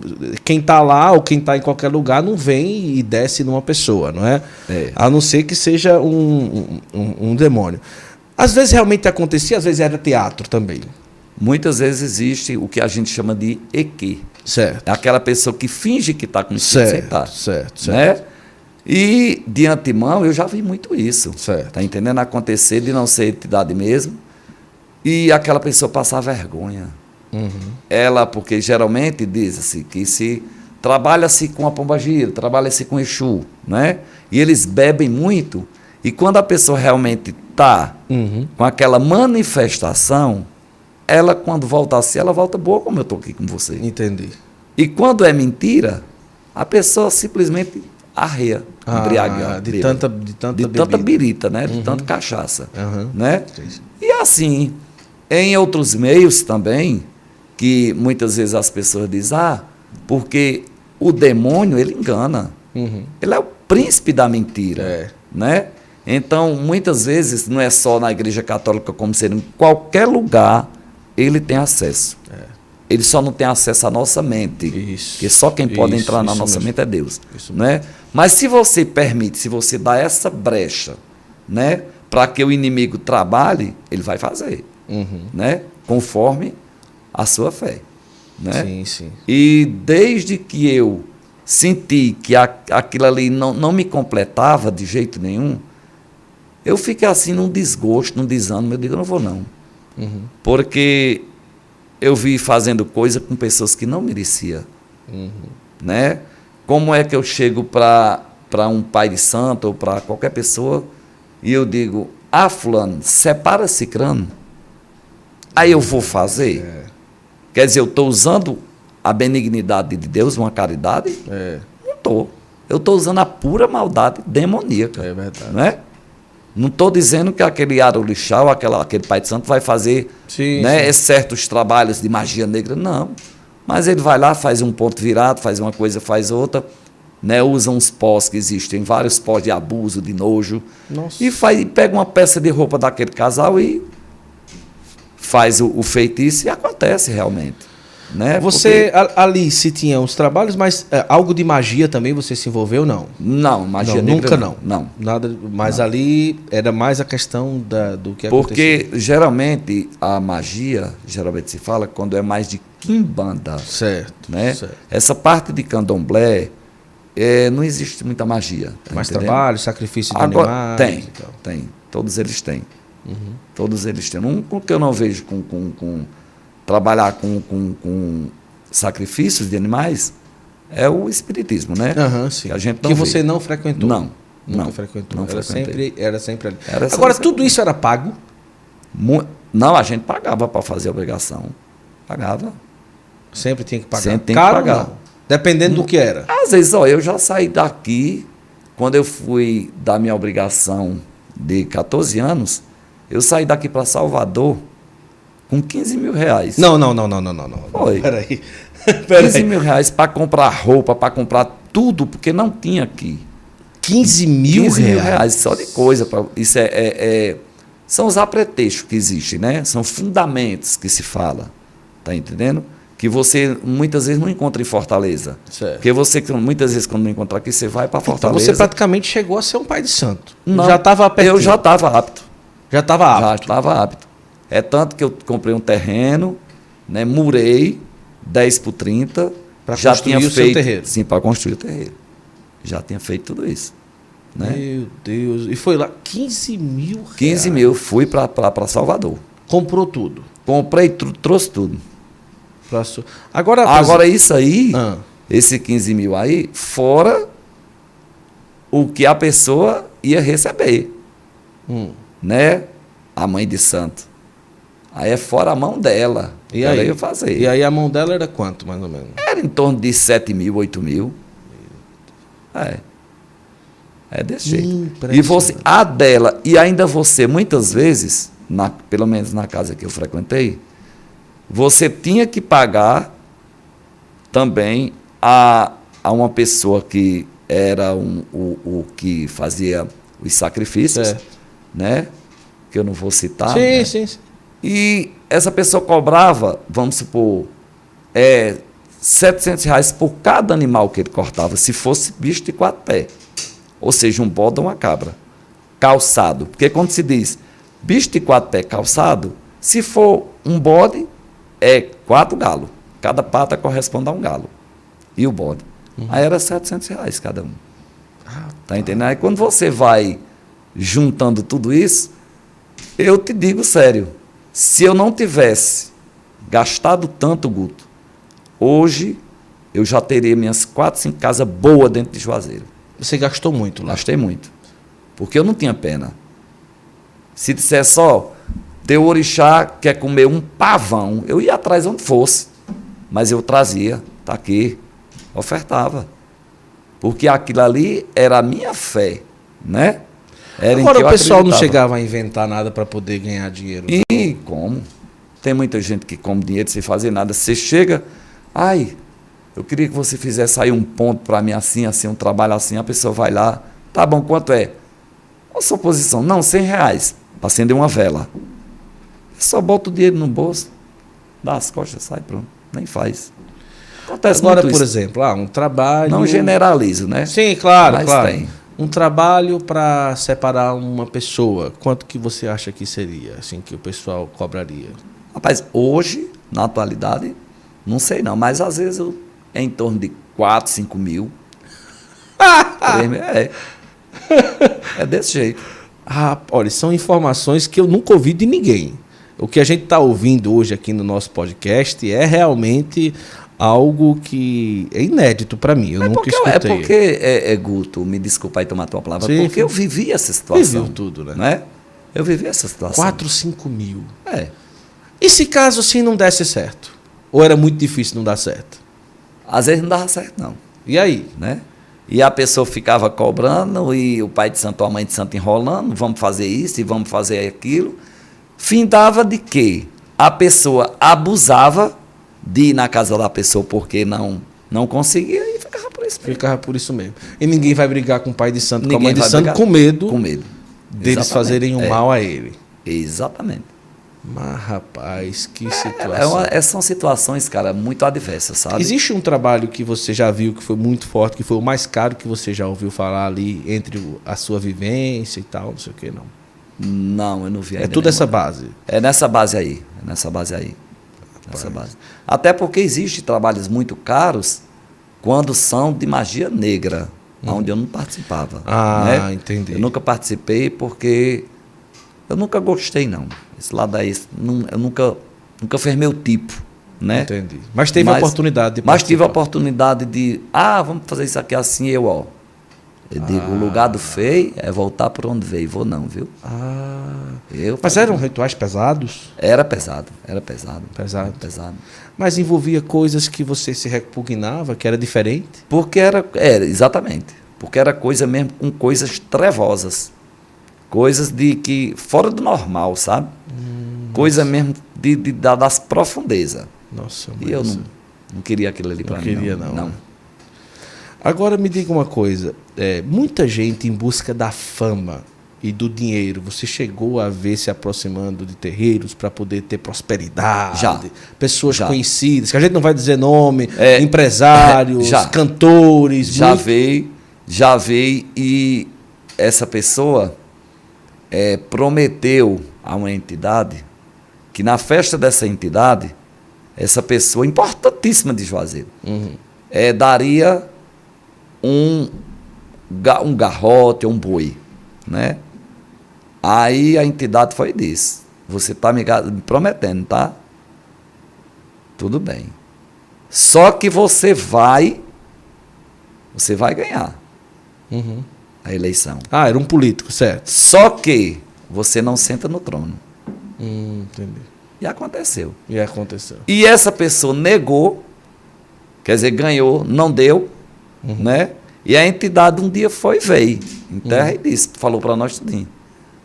Speaker 1: Quem está lá ou quem está em qualquer lugar não vem e desce numa pessoa, não é?
Speaker 2: É.
Speaker 1: A não ser que seja um, um, demônio. Às vezes realmente acontecia, às vezes era teatro também.
Speaker 2: Muitas vezes existe o que a gente chama de EQ.
Speaker 1: Certo.
Speaker 2: É aquela pessoa que finge que está com
Speaker 1: Certo, certo, certo.
Speaker 2: Né? E de antemão eu já vi muito isso.
Speaker 1: Certo.
Speaker 2: Tá entendendo? Acontecer de não ser entidade mesmo. E aquela pessoa passar vergonha.
Speaker 1: Uhum.
Speaker 2: Ela, porque geralmente diz-se que se trabalha-se com a pombagira, trabalha-se com Exu, né? E eles bebem muito. E quando a pessoa realmente está
Speaker 1: Uhum.
Speaker 2: com aquela manifestação, ela, quando volta a si, ela volta boa, como eu estou aqui com você.
Speaker 1: Entendi.
Speaker 2: E quando é mentira, a pessoa simplesmente arreia.
Speaker 1: Ah, de
Speaker 2: bêbada.
Speaker 1: tanta, de tanta,
Speaker 2: de tanta birita, né? De tanta cachaça,
Speaker 1: Aham.
Speaker 2: né? E assim, em outros meios também, que muitas vezes as pessoas dizem, ah, porque o demônio, ele engana.
Speaker 1: Uhum.
Speaker 2: Ele é o príncipe da mentira,
Speaker 1: É.
Speaker 2: né? Então, muitas vezes, não é só na igreja católica, como ser em qualquer lugar, ele tem acesso. Ele só não tem acesso à nossa mente.
Speaker 1: Isso.
Speaker 2: Porque só quem pode
Speaker 1: Isso,
Speaker 2: entrar na nossa
Speaker 1: mesmo.
Speaker 2: mente é Deus.
Speaker 1: Isso
Speaker 2: né? Mas se você permite, se você dá essa brecha, né, para que o inimigo trabalhe, ele vai fazer,
Speaker 1: Uhum.
Speaker 2: né? Conforme a sua fé, né?
Speaker 1: Sim, sim.
Speaker 2: E desde que eu senti que a, aquilo ali não, não me completava de jeito nenhum, eu fiquei assim num desgosto, num desânimo. Eu digo, eu não vou não.
Speaker 1: Uhum.
Speaker 2: Porque eu vi fazendo coisa com pessoas que não merecia. Né? Como é que eu chego para um pai de santo ou para qualquer pessoa e eu digo, ah, fulano, separa cicrano. Aí eu vou fazer. Quer dizer, eu estou usando a benignidade de Deus, uma caridade?
Speaker 1: É,
Speaker 2: Não estou. Eu estou usando a pura maldade demoníaca.
Speaker 1: é verdade.
Speaker 2: Né? Não estou dizendo que aquele Arulixá ou aquela, aquele Pai de Santo vai fazer
Speaker 1: Sim,
Speaker 2: né,
Speaker 1: sim.
Speaker 2: certos trabalhos de magia negra, não. Mas ele vai lá, faz um ponto virado, faz uma coisa, faz outra, né, usa uns pós que existem, vários pós de abuso, de nojo,
Speaker 1: Nossa.
Speaker 2: e, faz, e pega uma peça de roupa daquele casal e faz o, o feitiço e acontece realmente. Né?
Speaker 1: Você a- ali se tinha os trabalhos, mas é, algo de magia também você se envolveu não?
Speaker 2: Porque- Não, magia
Speaker 1: Não, nunca não.
Speaker 2: Não.
Speaker 1: Nada, mas ali era mais a questão da, do que
Speaker 2: Porque geralmente a magia, geralmente se fala quando é mais de quimbanda.
Speaker 1: Certo,
Speaker 2: né?
Speaker 1: certo.
Speaker 2: Essa parte de candomblé é, não existe muita magia. tá
Speaker 1: Mais
Speaker 2: entendendo?
Speaker 1: trabalho, sacrifício de
Speaker 2: Agora,
Speaker 1: animais.
Speaker 2: tem, tem. Todos eles têm.
Speaker 1: Uhum.
Speaker 2: Todos eles têm. Um que eu não vejo com, com, com trabalhar com, com, com sacrifícios de animais é o espiritismo, né?
Speaker 1: Sim.
Speaker 2: Que a gente não
Speaker 1: que
Speaker 2: vê.
Speaker 1: você não frequentou.
Speaker 2: Não,
Speaker 1: Nunca
Speaker 2: não,
Speaker 1: frequentou.
Speaker 2: não
Speaker 1: era,
Speaker 2: frequentei.
Speaker 1: sempre, era sempre ali.
Speaker 2: Era só
Speaker 1: Agora, tudo isso era pago?
Speaker 2: Não, a gente pagava para fazer a obrigação. Pagava.
Speaker 1: Sempre tinha que pagar.
Speaker 2: Sempre tem que
Speaker 1: Caro
Speaker 2: pagar.
Speaker 1: não. Dependendo do que era.
Speaker 2: Às vezes, ó, eu já saí daqui, quando eu fui da minha obrigação de 14 anos, eu saí daqui para Salvador com 15 mil reais.
Speaker 1: Não, não, não, não, não, não. não.
Speaker 2: Foi.
Speaker 1: Peraí.
Speaker 2: 15
Speaker 1: Peraí.
Speaker 2: mil reais para comprar roupa, para comprar tudo, porque não tinha aqui.
Speaker 1: 15 mil
Speaker 2: 15 mil
Speaker 1: reais.
Speaker 2: reais só de coisa. Pra, isso é, é- é- são os apretextos que existem, né? São fundamentos que se fala. Tá entendendo? Que você muitas vezes não encontra em Fortaleza.
Speaker 1: Certo.
Speaker 2: Porque você, muitas vezes, quando não encontrar aqui, você vai para
Speaker 1: Então
Speaker 2: Fortaleza.
Speaker 1: você praticamente chegou a ser um pai de santo.
Speaker 2: Não,
Speaker 1: já estava pertinho.
Speaker 2: Eu já estava apto.
Speaker 1: Já estava
Speaker 2: Já
Speaker 1: apto.
Speaker 2: estava apto. É tanto que eu comprei um terreno, né, murei 10 por 30.
Speaker 1: Pra
Speaker 2: já
Speaker 1: construir o seu
Speaker 2: feito,
Speaker 1: terreiro.
Speaker 2: Sim, para construir o terreiro. Já tinha feito tudo isso. Né?
Speaker 1: Meu Deus. E foi lá 15 mil reais.
Speaker 2: 15 mil, fui para Salvador.
Speaker 1: Comprou tudo.
Speaker 2: Comprei, trouxe tudo.
Speaker 1: Agora,
Speaker 2: Agora, isso aí,
Speaker 1: Ah.
Speaker 2: esse 15 mil aí, fora o que a pessoa ia receber,
Speaker 1: Hum.
Speaker 2: né? A mãe de santo. Aí é fora a mão dela.
Speaker 1: E
Speaker 2: ela
Speaker 1: aí?
Speaker 2: ia fazer.
Speaker 1: E aí a mão dela era quanto, mais ou menos?
Speaker 2: Era em torno de 7 mil, 8 mil. É. É desse jeito. E você, a dela, e ainda você, muitas vezes, na, pelo menos na casa que eu frequentei, você tinha que pagar também a, a uma pessoa que era um, o, o que fazia os sacrifícios, é. né? Que eu não vou citar.
Speaker 1: Sim,
Speaker 2: né?
Speaker 1: sim, sim.
Speaker 2: E essa pessoa cobrava, vamos supor, é, 700 reais por cada animal que ele cortava, se fosse bicho de quatro pés. Ou seja, um bode ou uma cabra. Calçado. Porque quando se diz bicho de quatro pés calçado, se for um bode, é quatro galos. Cada pata corresponde a um galo. E o bode. Uhum. Aí era 700 reais cada um. Ah, tá entendendo? Aí quando você vai juntando tudo isso, eu te digo sério, se eu não tivesse gastado tanto, Guto, hoje eu já teria minhas quatro, cinco casas boas dentro de Juazeiro.
Speaker 1: Você gastou muito
Speaker 2: lá? Gastei muito. Porque eu não tinha pena. Se disser só, teu orixá quer comer um pavão, eu ia atrás onde fosse. Mas eu trazia, tá aqui, ofertava. Porque aquilo ali era a minha fé, né?
Speaker 1: Era Agora o pessoal não chegava a inventar nada para poder ganhar dinheiro.
Speaker 2: E como? Tem muita gente que come dinheiro sem fazer nada. Você chega, ai, eu queria que você fizesse aí um ponto para mim assim, assim, um trabalho assim. A pessoa vai lá, tá bom, quanto é? A sua posição? Não, 100 reais para acender uma vela. Só bota o dinheiro no bolso, dá as costas, sai, pronto. Nem faz.
Speaker 1: Acontece Agora, por isso. exemplo, ah, um trabalho.
Speaker 2: Não generalizo, né?
Speaker 1: Sim, claro, Mas claro. Tem. Um trabalho para separar uma pessoa, quanto que você acha que seria, assim, que o pessoal cobraria?
Speaker 2: Rapaz, hoje, na atualidade, não sei não, mas às vezes eu, é em torno de 4, 5 mil. 3 mil é. É desse jeito.
Speaker 1: Ah, olha, são informações que eu nunca ouvi de ninguém. O que a gente está ouvindo hoje aqui no nosso podcast é realmente algo que é inédito para mim. Eu é nunca
Speaker 2: escutei. É porque, é, é, Guto, me desculpa aí tomar tua palavra, Sim, porque eu vivi essa situação.
Speaker 1: Viviu tudo, né?
Speaker 2: né? Eu vivi essa situação.
Speaker 1: 4, 5 mil.
Speaker 2: É.
Speaker 1: E se caso assim não desse certo? Ou era muito difícil não dar certo?
Speaker 2: Às vezes não dava certo, não.
Speaker 1: E aí?
Speaker 2: Né? E a pessoa ficava cobrando, e o pai de santo, a mãe de santo enrolando, vamos fazer isso e vamos fazer aquilo. Findava de que a pessoa abusava de ir na casa da pessoa porque não não conseguia e ficava por isso
Speaker 1: mesmo. Ficava por isso mesmo. E ninguém vai brigar com o pai de santo, ninguém com a mãe de santo, brigar. com medo,
Speaker 2: com medo
Speaker 1: deles Exatamente. fazerem um é. mal a ele.
Speaker 2: Exatamente.
Speaker 1: Mas, rapaz, que é, situação. É uma,
Speaker 2: é, são situações, cara, muito adversas, sabe?
Speaker 1: Existe um trabalho que você já viu que foi muito forte, que foi o mais caro que você já ouviu falar ali entre a sua vivência e tal, não sei o que, não?
Speaker 2: Não, eu não vi
Speaker 1: É tudo essa base?
Speaker 2: É nessa base aí. É nessa base aí. Nessa base. Até porque existem trabalhos muito caros quando são de magia negra, hum. onde eu não participava.
Speaker 1: Ah,
Speaker 2: né?
Speaker 1: entendi.
Speaker 2: Eu nunca participei porque eu nunca gostei, não. Esse lado aí, eu nunca, nunca fez meu tipo. Né?
Speaker 1: Entendi. Mas teve
Speaker 2: mas,
Speaker 1: a oportunidade de
Speaker 2: Mas tive a oportunidade de, ah, vamos fazer isso aqui assim, eu, ó. Eu ah. digo, o lugar do feio é voltar por onde veio. Vou não, viu?
Speaker 1: Ah. Eu Mas eram rituais pesados?
Speaker 2: Era pesado, era pesado.
Speaker 1: Pesado. Era
Speaker 2: pesado.
Speaker 1: Mas envolvia coisas que você se repugnava, que era diferente?
Speaker 2: Porque era, era, exatamente. Porque era coisa mesmo com coisas trevosas. Coisas de que, fora do normal, sabe? Hum, coisa nossa. mesmo de, de, das profundezas.
Speaker 1: Nossa.
Speaker 2: E eu não, não queria aquilo ali para mim.
Speaker 1: Não queria, não. não. Agora me diga uma coisa: é, muita gente em busca da fama e do dinheiro, você chegou a ver se aproximando de terreiros para poder ter prosperidade?
Speaker 2: Já.
Speaker 1: Pessoas
Speaker 2: já.
Speaker 1: conhecidas, que a gente não vai dizer nome, é, empresários,
Speaker 2: já.
Speaker 1: cantores.
Speaker 2: Já muito... veio, já veio e essa pessoa é, prometeu a uma entidade que na festa dessa entidade, essa pessoa importantíssima de Juazeiro, uhum. é, daria um, um garrote, um boi, né? Aí a entidade foi e disse, você está me, me prometendo, tá? Tudo bem. Só que você vai, você vai ganhar
Speaker 1: uhum.
Speaker 2: a eleição.
Speaker 1: Ah, era um político, certo.
Speaker 2: Só que você não senta no trono.
Speaker 1: Hum, entendi.
Speaker 2: E aconteceu.
Speaker 1: E aconteceu.
Speaker 2: E essa pessoa negou, quer dizer, ganhou, não deu, uhum. né? E a entidade um dia foi e veio. em terra uhum. e disse, falou para nós tudinho.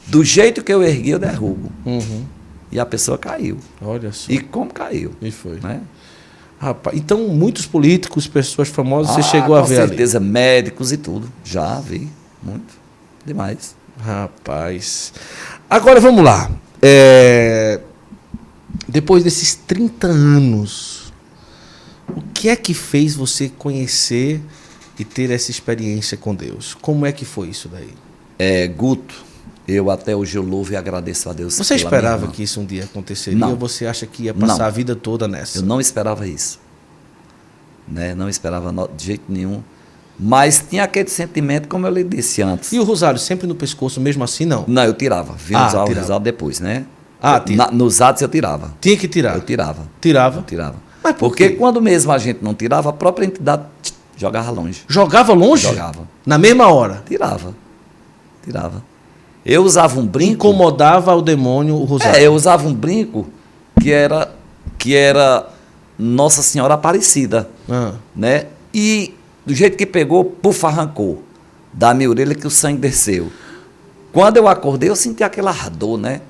Speaker 2: Do jeito que eu ergui, eu derrubo.
Speaker 1: Uhum.
Speaker 2: E a pessoa caiu.
Speaker 1: Olha só.
Speaker 2: E como caiu.
Speaker 1: E foi.
Speaker 2: Né?
Speaker 1: Rapaz, então muitos políticos, pessoas famosas, ah, você chegou a ver
Speaker 2: Com certeza, ali. médicos e tudo. Já vi, muito. Demais.
Speaker 1: Rapaz. Agora vamos lá. É... Depois desses 30 anos, o que é que fez você conhecer e ter essa experiência com Deus? Como é que foi isso daí?
Speaker 2: É, Guto, eu até hoje eu louvo e agradeço a Deus.
Speaker 1: Você esperava que isso um dia aconteceria não. ou você acha que ia passar não. a vida toda nessa?
Speaker 2: Eu não esperava isso. Né? Não esperava de jeito nenhum. Mas tinha aquele sentimento, como eu lhe disse antes.
Speaker 1: E o rosário sempre no pescoço, mesmo assim, não?
Speaker 2: Não, eu tirava. Vim ah, usar tirava. o rosário depois, né? Ah, tira. Na, nos atos eu tirava.
Speaker 1: Tinha que tirar?
Speaker 2: Eu tirava.
Speaker 1: Tirava? Eu
Speaker 2: tirava. Mas por Porque quê? quando mesmo a gente não tirava, a própria entidade jogava longe.
Speaker 1: Jogava longe?
Speaker 2: Jogava.
Speaker 1: Na mesma hora?
Speaker 2: Tirava. Tirava. Eu usava um brinco.
Speaker 1: Incomodava o demônio o rosário.
Speaker 2: É, eu usava um brinco que era, que era Nossa Senhora Aparecida. Ah. Né? E do jeito que pegou, puf, arrancou. Da minha orelha que o sangue desceu. Quando eu acordei, eu senti aquele ardor, né?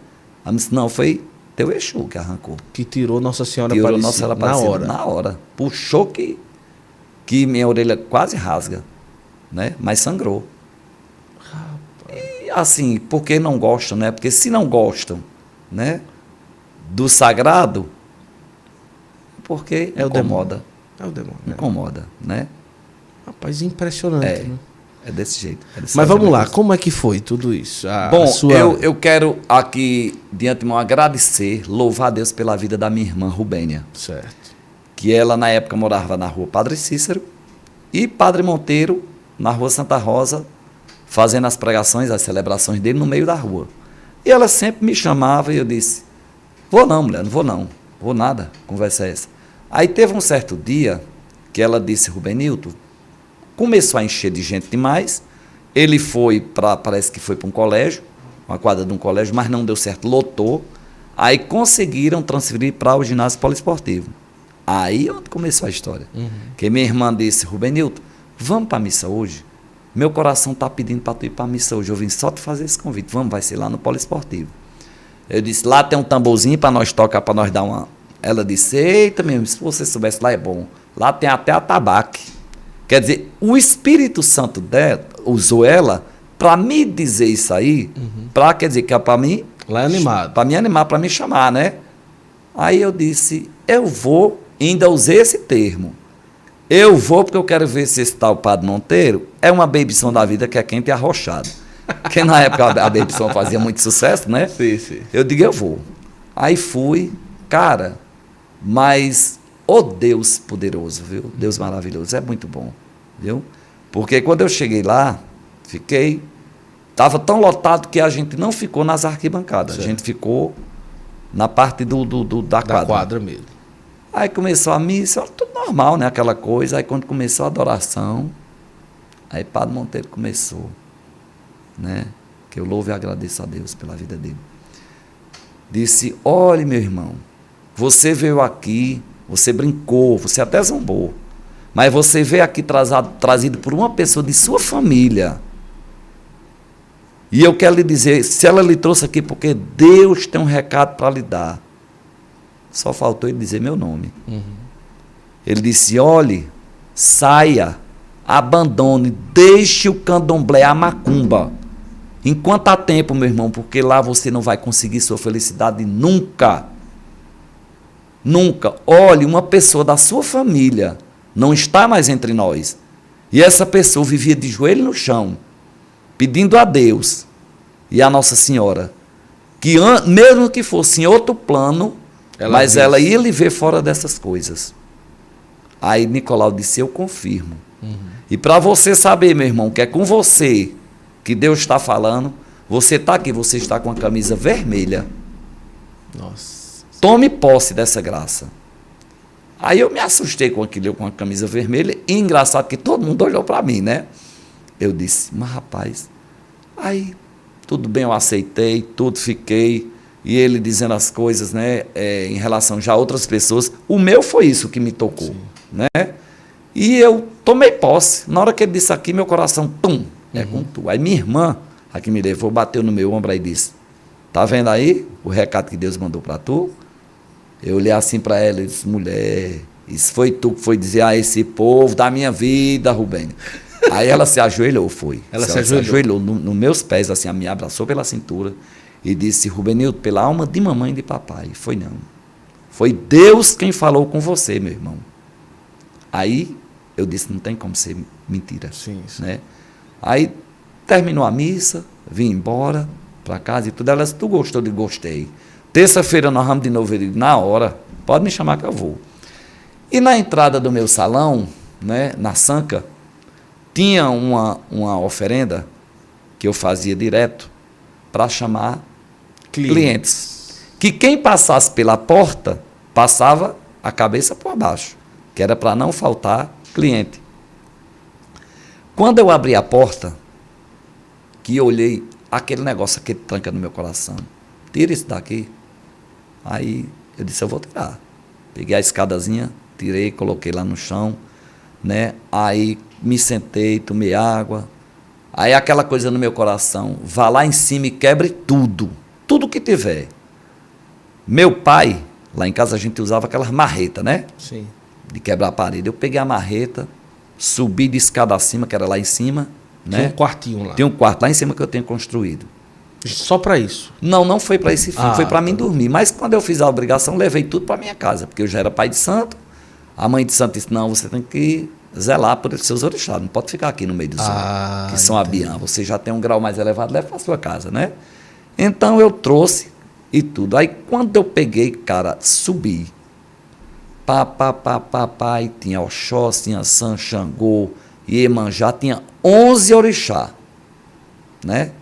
Speaker 2: Ela disse, não, foi teu Exu que arrancou.
Speaker 1: Que tirou Nossa Senhora
Speaker 2: tirou Aparecida. Nossa Senhora Aparecida na hora. Na hora. Puxou que, que minha orelha quase rasga, né? Mas sangrou. E assim, porque não gostam, né? Porque se não gostam, né? Do sagrado, porque é incomoda.
Speaker 1: É o demônio.
Speaker 2: Incomoda, né?
Speaker 1: Rapaz, impressionante,
Speaker 2: é,
Speaker 1: né?
Speaker 2: É desse jeito. É desse
Speaker 1: Mas vamos lá, como é que foi tudo isso?
Speaker 2: A, Bom, a sua... eu, eu quero aqui, de antemão, agradecer, louvar a Deus pela vida da minha irmã Rubênia.
Speaker 1: Certo.
Speaker 2: Que ela, na época, morava na rua Padre Cícero e Padre Monteiro, na rua Santa Rosa, fazendo as pregações, as celebrações dele no meio da rua. E ela sempre me chamava e eu disse: Vou não, mulher, não vou não. Vou nada, conversa é essa. Aí teve um certo dia que ela disse: Rubenilton, Começou a encher de gente demais. Ele foi para, parece que foi para um colégio, uma quadra de um colégio, mas não deu certo, lotou. Aí conseguiram transferir para o ginásio poliesportivo. Aí é onde começou a história. Uhum. Que minha irmã disse, Rubenilton, vamos para a missa hoje? Meu coração está pedindo para tu ir para a missa hoje. Eu vim só te fazer esse convite. Vamos, vai ser lá no poliesportivo. Eu disse, lá tem um tamborzinho para nós tocar, para nós dar uma. Ela disse, eita mesmo, se você soubesse, lá é bom. Lá tem até a tabaque. Quer dizer, o Espírito Santo dela, usou ela para me dizer isso aí, uhum. para quer dizer que é para mim.
Speaker 1: Lá é animado.
Speaker 2: Para me animar, para me chamar, né? Aí eu disse, eu vou, ainda usei esse termo. Eu vou porque eu quero ver se esse tal Padre Monteiro é uma babyson da vida que é quente e arrochado. Porque na época a babyson fazia muito sucesso, né?
Speaker 1: Sim, sim.
Speaker 2: Eu digo, eu vou. Aí fui, cara, mas oh Deus poderoso, viu? Deus maravilhoso, é muito bom, viu? Porque quando eu cheguei lá, fiquei. Estava tão lotado que a gente não ficou nas arquibancadas, certo. a gente ficou na parte do, do, do da, da quadra.
Speaker 1: quadra mesmo.
Speaker 2: Aí começou a missa, tudo normal, né? Aquela coisa. Aí quando começou a adoração, aí Padre Monteiro começou, né? Que eu louvo e agradeço a Deus pela vida dele. Disse: Olhe, meu irmão, você veio aqui você brincou, você até zombou. Mas você veio aqui trazado, trazido por uma pessoa de sua família. E eu quero lhe dizer, se ela lhe trouxe aqui porque Deus tem um recado para lhe dar. Só faltou ele dizer meu nome. Uhum. Ele disse: olhe, saia, abandone, deixe o candomblé, a macumba. Enquanto há tempo, meu irmão, porque lá você não vai conseguir sua felicidade nunca. Nunca. Olhe, uma pessoa da sua família não está mais entre nós. E essa pessoa vivia de joelho no chão, pedindo a Deus e a Nossa Senhora que, mesmo que fosse em outro plano, ela mas ela ia lhe ver fora dessas coisas. Aí Nicolau disse: Eu confirmo. Uhum. E para você saber, meu irmão, que é com você que Deus está falando, você está aqui, você está com a camisa vermelha.
Speaker 1: Nossa.
Speaker 2: Tome posse dessa graça. Aí eu me assustei com aquilo, com a camisa vermelha, e engraçado que todo mundo olhou para mim, né? Eu disse, mas rapaz, aí tudo bem, eu aceitei, tudo fiquei, e ele dizendo as coisas, né, é, em relação já a outras pessoas. O meu foi isso que me tocou, Sim. né? E eu tomei posse. Na hora que ele disse aqui, meu coração, pum, é com tu. Aí minha irmã, a que me levou, bateu no meu ombro e disse: Tá vendo aí o recado que Deus mandou para tu? Eu olhei assim para ela e disse: Mulher, isso foi tu que foi dizer a esse povo da minha vida, Rubem. Aí ela se ajoelhou, foi.
Speaker 1: Ela,
Speaker 2: se, ela
Speaker 1: ajoelhou,
Speaker 2: se ajoelhou nos no meus pés, assim, me abraçou pela cintura e disse: Rubenildo, pela alma de mamãe e de papai. Foi não. Foi Deus quem falou com você, meu irmão. Aí eu disse: não tem como ser mentira.
Speaker 1: Sim, sim.
Speaker 2: Né? Aí terminou a missa, vim embora para casa e tudo. Ela disse: tu gostou? de gostei. Terça-feira nós vamos de novo. Digo, na hora, pode me chamar que eu vou. E na entrada do meu salão, né, na Sanca, tinha uma, uma oferenda que eu fazia direto para chamar
Speaker 1: Cliente.
Speaker 2: clientes. Que quem passasse pela porta passava a cabeça por baixo, que era para não faltar cliente. Quando eu abri a porta, que eu olhei aquele negócio, aquele tranca no meu coração, tira isso daqui. Aí eu disse, eu vou tirar. Peguei a escadazinha, tirei, coloquei lá no chão, né? Aí me sentei, tomei água. Aí aquela coisa no meu coração, vá lá em cima e quebre tudo, tudo que tiver. Meu pai, lá em casa a gente usava aquelas marretas, né?
Speaker 1: Sim.
Speaker 2: De quebrar a parede. Eu peguei a marreta, subi de escada acima, que era lá em cima, né?
Speaker 1: um quartinho lá.
Speaker 2: Tem um quarto lá em cima que eu tenho construído.
Speaker 1: Só para isso.
Speaker 2: Não, não foi para esse fim,
Speaker 1: Ah,
Speaker 2: foi para mim
Speaker 1: tá.
Speaker 2: dormir. Mas quando eu fiz a obrigação, levei tudo para minha casa, porque eu já era pai de santo. A mãe de santo disse: não, você tem que zelar por seus orixás, não pode ficar aqui no meio dos
Speaker 1: Ah,
Speaker 2: que são abiã. Você já tem um grau mais elevado, leva para sua casa, né? Então eu trouxe e tudo. Aí quando eu peguei, cara, subi. Pá, pá, pá, pá, pá, e tinha Oxóssi, tinha San, Xangô, Iemanjá, tinha 11 orixá, né?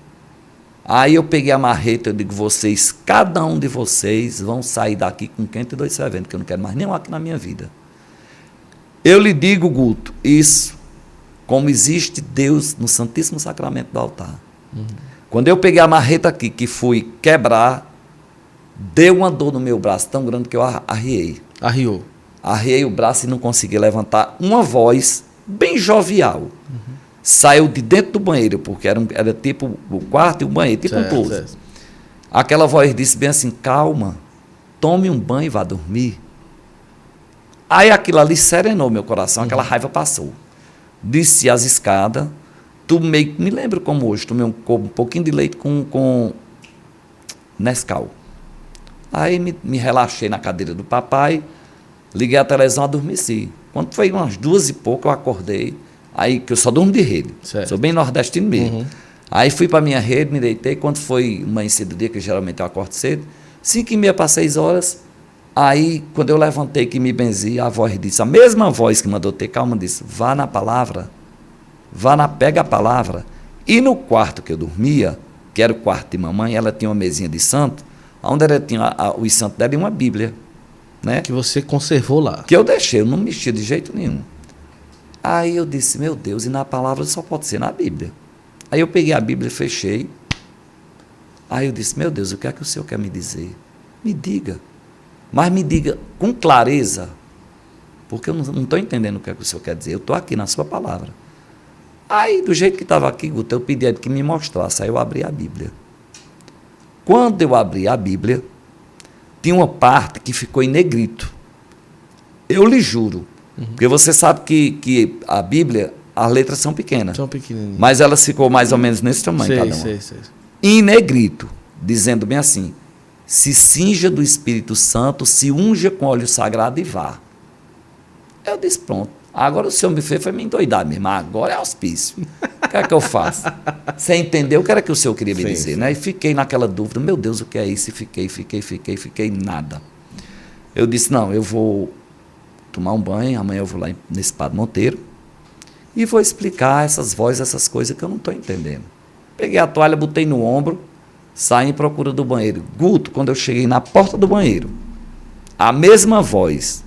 Speaker 2: Aí eu peguei a marreta, eu digo, vocês, cada um de vocês vão sair daqui com 502 serventes, que eu não quero mais nenhum aqui na minha vida. Eu lhe digo, Guto, isso, como existe Deus no Santíssimo Sacramento do altar. Quando eu peguei a marreta aqui, que fui quebrar, deu uma dor no meu braço tão grande que eu ar- arriei.
Speaker 1: Arriou.
Speaker 2: Arriei o braço e não consegui levantar uma voz bem jovial. Saiu de dentro do banheiro, porque era, um- era tipo o quarto e o banheiro, tipo um
Speaker 1: Certo,
Speaker 2: pouso.
Speaker 1: certo.
Speaker 2: Aquela voz disse bem assim: calma, tome um banho e vá dormir. Aí aquilo ali serenou meu coração, aquela raiva passou. Desci as escadas, tomei, me lembro como hoje, tomei um, um pouquinho de leite com, com Nescau. Aí me, me relaxei na cadeira do papai, liguei a televisão, adormeci. Quando foi umas duas e pouco, eu acordei. Aí, que eu só durmo de rede.
Speaker 1: Certo.
Speaker 2: Sou bem nordestino mesmo. Aí fui para minha rede, me deitei. Quando foi amanhecer do dia, que geralmente eu acordo cedo, cinco e meia para seis horas. Aí, quando eu levantei que me benzi, a voz disse, a mesma voz que mandou ter calma, disse, vá na palavra, vá na, pega a palavra. E no quarto que eu dormia, que era o quarto de mamãe, ela tinha uma mesinha de santo, onde ela tinha a, a, os santos dela e uma bíblia, né?
Speaker 1: Que você conservou lá.
Speaker 2: que eu deixei, eu não mexia de jeito nenhum. Aí eu disse, meu Deus, e na palavra só pode ser na Bíblia. Aí eu peguei a Bíblia e fechei. Aí eu disse, meu Deus, o que é que o Senhor quer me dizer? Me diga. Mas me diga com clareza, porque eu não estou entendendo o que é que o Senhor quer dizer. Eu estou aqui na sua palavra. Aí, do jeito que estava aqui, Guto, eu pedi a ele que me mostrasse. Aí eu abri a Bíblia. Quando eu abri a Bíblia, tinha uma parte que ficou em negrito. Eu lhe juro. Porque você sabe que, que a Bíblia, as letras são pequenas.
Speaker 1: São pequenininhos.
Speaker 2: Mas elas ficou mais ou menos nesse tamanho,
Speaker 1: sei,
Speaker 2: cada uma.
Speaker 1: sei, sei.
Speaker 2: Em negrito, dizendo bem assim: se cinja do Espírito Santo, se unja com óleo sagrado e vá. Eu disse: pronto. Agora o senhor me fez foi me endoidar mesmo. Agora é auspício. O que é que eu faço? Você entendeu o que era que o senhor queria me
Speaker 1: Sim,
Speaker 2: dizer,
Speaker 1: sim.
Speaker 2: né? E fiquei naquela dúvida: meu Deus, o que é isso? E fiquei, fiquei, fiquei, fiquei, nada. Eu disse: não, eu vou tomar um banho, amanhã eu vou lá nesse Padre Monteiro e vou explicar essas vozes, essas coisas que eu não estou entendendo. Peguei a toalha, botei no ombro, saí em procura do banheiro. Guto, quando eu cheguei na porta do banheiro, a mesma voz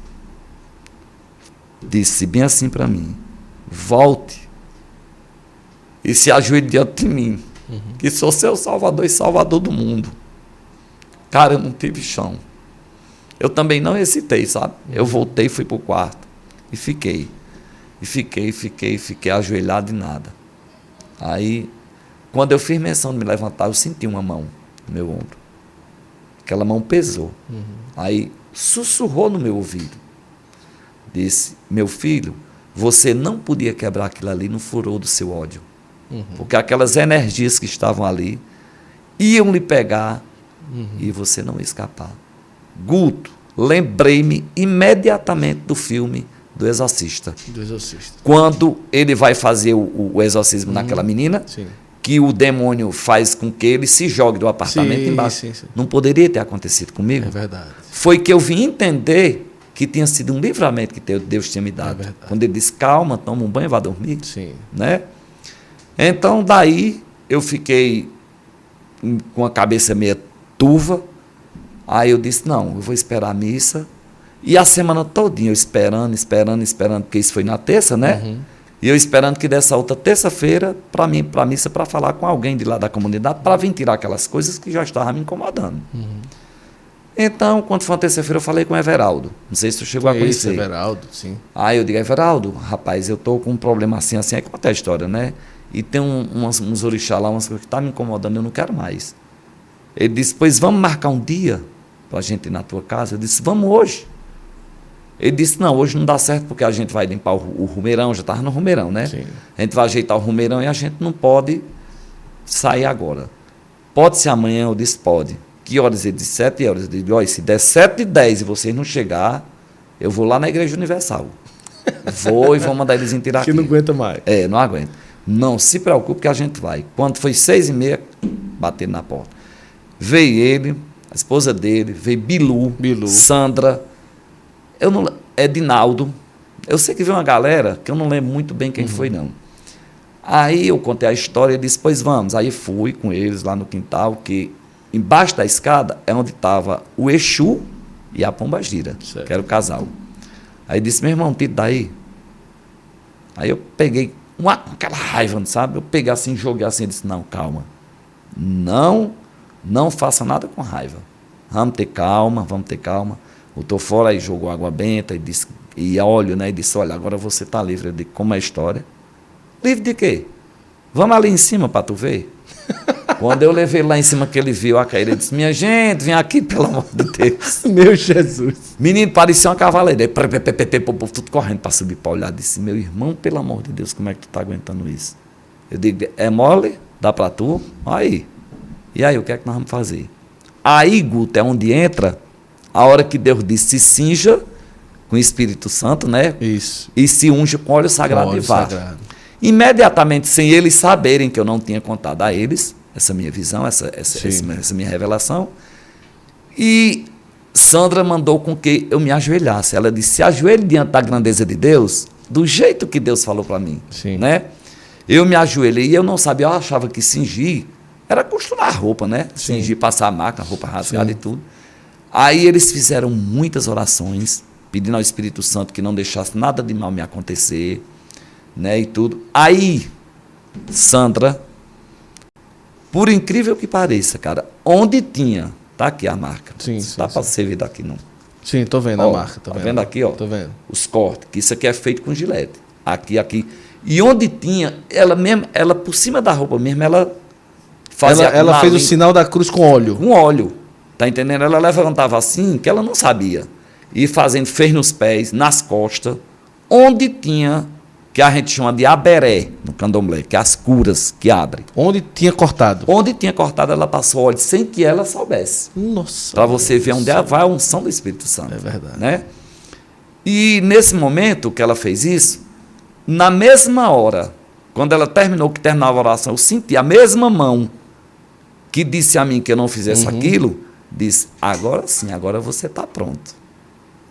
Speaker 2: disse bem assim para mim: volte e se ajoelhe diante de mim, que sou seu salvador e salvador do mundo. Cara, eu não tive chão. Eu também não hesitei, sabe? Eu voltei, fui para o quarto e fiquei. E fiquei, fiquei, fiquei ajoelhado e nada. Aí, quando eu fiz menção de me levantar, eu senti uma mão no meu ombro. Aquela mão pesou. Uhum. Aí, sussurrou no meu ouvido. Disse: Meu filho, você não podia quebrar aquilo ali no furor do seu ódio. Uhum. Porque aquelas energias que estavam ali iam lhe pegar uhum. e você não ia escapar. Guto, lembrei-me imediatamente do filme do Exorcista.
Speaker 1: Do Exorcista.
Speaker 2: Quando ele vai fazer o, o exorcismo uhum. naquela menina, sim. Que o demônio faz com que ele se jogue do apartamento sim, embaixo. Sim, não poderia ter acontecido comigo.
Speaker 1: É verdade.
Speaker 2: Foi que eu vim entender que tinha sido um livramento que Deus tinha me dado. É Quando ele disse, calma, toma um banho, vá dormir.
Speaker 1: Sim.
Speaker 2: Né? Então, daí, eu fiquei com a cabeça meio turva. Aí eu disse, não, eu vou esperar a missa. E a semana todinha eu esperando, esperando, esperando, porque isso foi na terça, né? Uhum. E eu esperando que dessa outra terça-feira, para mim, para missa, para falar com alguém de lá da comunidade, para vir tirar aquelas coisas que já estavam me incomodando. Uhum. Então, quando foi uma terça-feira, eu falei com o Everaldo. Não sei se tu chegou a conhecer.
Speaker 1: Everaldo, sim.
Speaker 2: Aí eu digo, Everaldo, rapaz, eu tô com um problema assim, assim, é conta a história, né? E tem um, umas, uns orixá lá, umas coisas que tá me incomodando, eu não quero mais. Ele disse, pois vamos marcar um dia para a gente ir na tua casa? Eu disse, vamos hoje. Ele disse, não, hoje não dá certo porque a gente vai limpar o, o rumeirão, já estava no rumeirão, né? Sim. A gente vai ajeitar o rumeirão e a gente não pode sair agora. Pode ser amanhã? Eu disse, pode. Que horas? Ele disse, sete horas. Eu disse, olha, se der sete e dez e vocês não chegar, eu vou lá na Igreja Universal. vou e vou mandar eles em tirar
Speaker 1: Que não aguenta mais.
Speaker 2: É, não aguenta. Não se preocupe que a gente vai. Quando foi seis e meia, batendo na porta. Veio ele, a esposa dele, veio Bilu,
Speaker 1: Bilu.
Speaker 2: Sandra, eu não, Edinaldo. Eu sei que veio uma galera que eu não lembro muito bem quem uhum. foi, não. Aí eu contei a história e disse, pois vamos. Aí fui com eles lá no quintal, que embaixo da escada é onde estava o Exu e a Pomba Gira, que era o casal. Aí disse, meu irmão, tira daí. Aí eu peguei uma, aquela raiva, sabe? Eu peguei assim, joguei assim e disse, não, calma. Não não faça nada com raiva. Vamos ter calma, vamos ter calma. Botou fora e jogou água benta e disse, e óleo, né? E disse, olha, agora você está livre. Eu como é a história? Livre de quê? Vamos ali em cima para tu ver. Quando eu levei lá em cima que ele viu a caída, ele disse, minha gente, vem aqui, pelo amor de Deus.
Speaker 1: Meu Jesus.
Speaker 2: Menino, parecia uma cavaleira. Tudo correndo para subir para olhar. Disse, meu irmão, pelo amor de Deus, como é que tu está aguentando isso? Eu digo, é mole? Dá para tu? Aí. E aí, o que é que nós vamos fazer? Aí, Guto, é onde entra a hora que Deus diz: se cinja com o Espírito Santo, né?
Speaker 1: Isso.
Speaker 2: E se unja com óleo sagrado óleo e vá. Sagrado. Imediatamente, sem eles saberem que eu não tinha contado a eles essa minha visão, essa, essa, essa, essa minha revelação. E Sandra mandou com que eu me ajoelhasse. Ela disse: se ajoelhe diante da grandeza de Deus, do jeito que Deus falou para mim.
Speaker 1: Sim.
Speaker 2: Né? Eu me ajoelhei e eu não sabia, eu achava que cingir era costurar a roupa, né? Cingir, passar a máquina, roupa rasgada Sim. e tudo. Aí eles fizeram muitas orações, pedindo ao Espírito Santo que não deixasse nada de mal me acontecer, né? E tudo. Aí, Sandra, por incrível que pareça, cara, onde tinha, tá aqui a marca.
Speaker 1: Sim,
Speaker 2: sim Dá para você ver daqui não.
Speaker 1: Sim, tô vendo ó, a marca,
Speaker 2: tô tá vendo. vendo aqui, ó?
Speaker 1: Tô vendo.
Speaker 2: Os cortes, que isso aqui é feito com gilete. Aqui, aqui. E onde tinha, ela mesmo, ela por cima da roupa mesmo, ela
Speaker 1: Fazia ela, ela fez o sinal da cruz com óleo.
Speaker 2: Com óleo. Tá entendendo? Ela levantava assim, que ela não sabia. E fazendo, fez nos pés, nas costas, onde tinha, que a gente chama de aberé no candomblé, que é as curas que abrem.
Speaker 1: Onde tinha cortado?
Speaker 2: Onde tinha cortado, ela passou óleo sem que ela soubesse.
Speaker 1: Nossa.
Speaker 2: Para você ver onde vai a unção do Espírito Santo.
Speaker 1: É verdade.
Speaker 2: Né? E nesse momento que ela fez isso, na mesma hora, quando ela terminou, que terminava a oração, eu senti a mesma mão que disse a mim que eu não fizesse uhum. aquilo, disse: agora sim, agora você está pronto.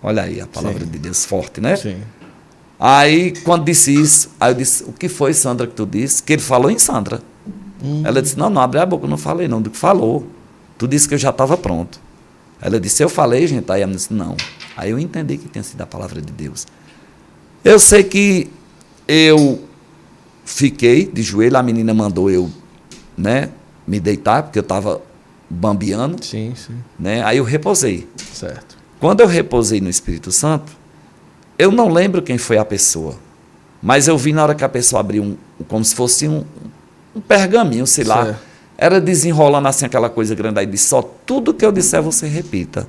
Speaker 2: Olha aí a palavra sim. de Deus forte, né?
Speaker 1: Sim.
Speaker 2: Aí, quando disse isso, aí eu disse: O que foi, Sandra, que tu disse? Que ele falou em Sandra. Uhum. Ela disse: Não, não abre a boca, eu não falei, não. Do que falou. Tu disse que eu já estava pronto. Ela disse: Eu falei, gente. Aí ela disse: Não. Aí eu entendi que tinha sido a palavra de Deus. Eu sei que eu fiquei de joelho, a menina mandou eu, né? me deitar, porque eu estava bambeando.
Speaker 1: Sim, sim.
Speaker 2: Né? Aí eu reposei.
Speaker 1: Certo.
Speaker 2: Quando eu reposei no Espírito Santo, eu não lembro quem foi a pessoa. Mas eu vi na hora que a pessoa abriu um, como se fosse um, um pergaminho, sei lá.
Speaker 1: Certo.
Speaker 2: Era desenrolando assim aquela coisa grande aí, disse, só tudo que eu disser você repita.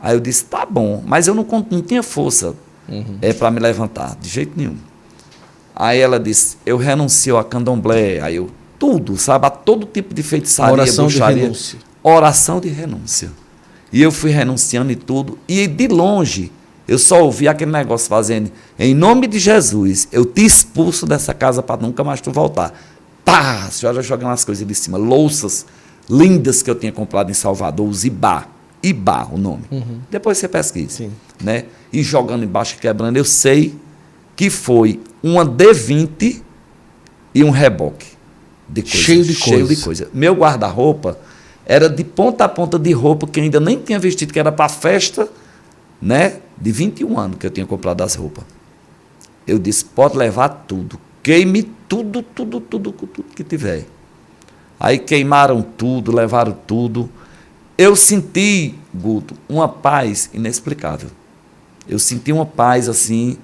Speaker 2: Aí eu disse, tá bom, mas eu não, não tinha força é, para me levantar, de jeito nenhum. Aí ela disse, eu renuncio a candomblé, aí eu, tudo, sabe, a todo tipo de feitiçaria,
Speaker 1: oração de
Speaker 2: bruxaria.
Speaker 1: renúncia.
Speaker 2: Oração de renúncia. E eu fui renunciando e tudo, e de longe, eu só ouvi aquele negócio fazendo, em nome de Jesus, eu te expulso dessa casa para nunca mais tu voltar. Pá, a senhora jogando as coisas de cima, louças lindas que eu tinha comprado em Salvador, os Ibá. Ibá, o nome. Depois você pesquisa.
Speaker 1: Sim.
Speaker 2: Né? E jogando embaixo, quebrando. Eu sei que foi uma D20 e um reboque. De coisa,
Speaker 1: Cheio de
Speaker 2: Cheio de
Speaker 1: coisa.
Speaker 2: coisa. Meu guarda-roupa era de ponta a ponta de roupa que ainda nem tinha vestido, que era para festa né, de 21 anos que eu tinha comprado as roupas. Eu disse, pode levar tudo. Queime tudo, tudo, tudo, tudo que tiver. Aí queimaram tudo, levaram tudo. Eu senti, Guto, uma paz inexplicável. Eu senti uma paz assim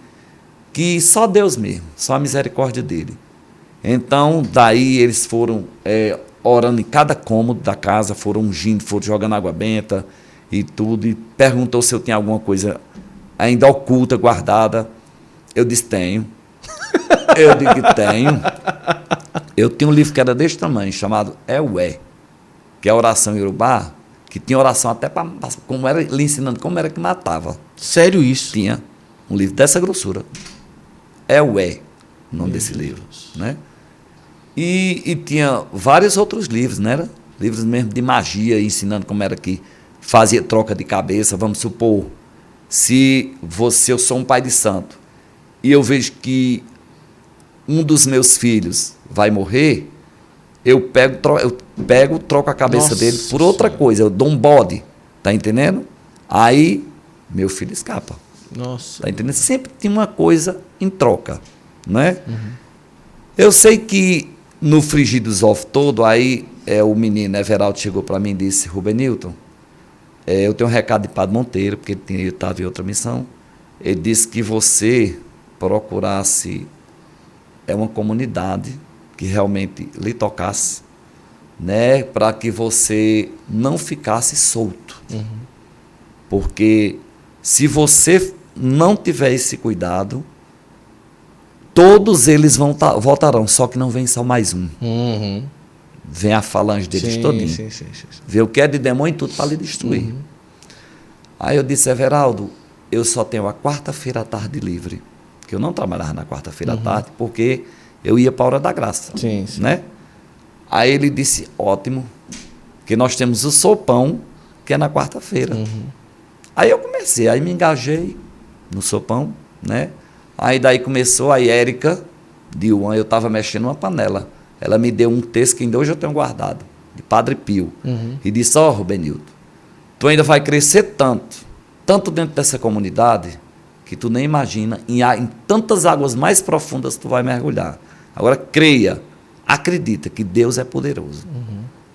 Speaker 2: que só Deus mesmo, só a misericórdia dele. Então, daí eles foram é, orando em cada cômodo da casa, foram ungindo, foram jogando água benta e tudo, e perguntou se eu tinha alguma coisa ainda oculta, guardada. Eu disse, tenho. Eu digo que tenho. Eu tinha um livro que era desse tamanho, chamado Eué, que é a oração Yorubá, que tinha oração até para como era lhe ensinando como era que matava.
Speaker 1: Sério isso?
Speaker 2: Tinha um livro dessa grossura. Eué, o nome desse livro, né? E, e tinha vários outros livros, né? Era livros mesmo de magia, ensinando como era que fazia troca de cabeça. Vamos supor, se você, eu sou um pai de santo, e eu vejo que um dos meus filhos vai morrer, eu pego, tro, eu pego troco a cabeça
Speaker 1: Nossa
Speaker 2: dele por outra
Speaker 1: Senhora.
Speaker 2: coisa, eu dou um bode, tá entendendo? Aí meu filho escapa.
Speaker 1: Nossa.
Speaker 2: Tá entendendo? Sempre tinha uma coisa em troca, né? Eu sei que no frigir dos ovos todo, aí é, o menino Everaldo chegou para mim e disse, Rubenilton, é, eu tenho um recado de Padre Monteiro, porque ele estava em outra missão. Ele disse que você procurasse é uma comunidade que realmente lhe tocasse, né, para que você não ficasse solto. Porque se você não tiver esse cuidado, todos eles vão ta- voltarão, só que não vem só mais um.
Speaker 1: Uhum.
Speaker 2: Vem a falange deles
Speaker 1: sim,
Speaker 2: todinho.
Speaker 1: sim, sim, sim, sim.
Speaker 2: Vê o que é de demônio e tudo para lhe destruir. Aí eu disse, Everaldo, eu só tenho a quarta-feira à tarde livre. Que eu não trabalhava na quarta-feira à tarde, porque eu ia para a hora da graça.
Speaker 1: Sim, sim.
Speaker 2: Né? Aí ele disse, ótimo, que nós temos o sopão, que é na quarta-feira. Aí eu comecei, aí me engajei no sopão, né? Aí daí começou a Érica de Uan, eu estava mexendo numa panela. Ela me deu um texto que ainda hoje eu tenho guardado, de Padre Pio. E disse, ó, Rubenildo, tu ainda vai crescer tanto, tanto dentro dessa comunidade, que tu nem imagina, em, em tantas águas mais profundas tu vai mergulhar. Agora creia, acredita que Deus é poderoso.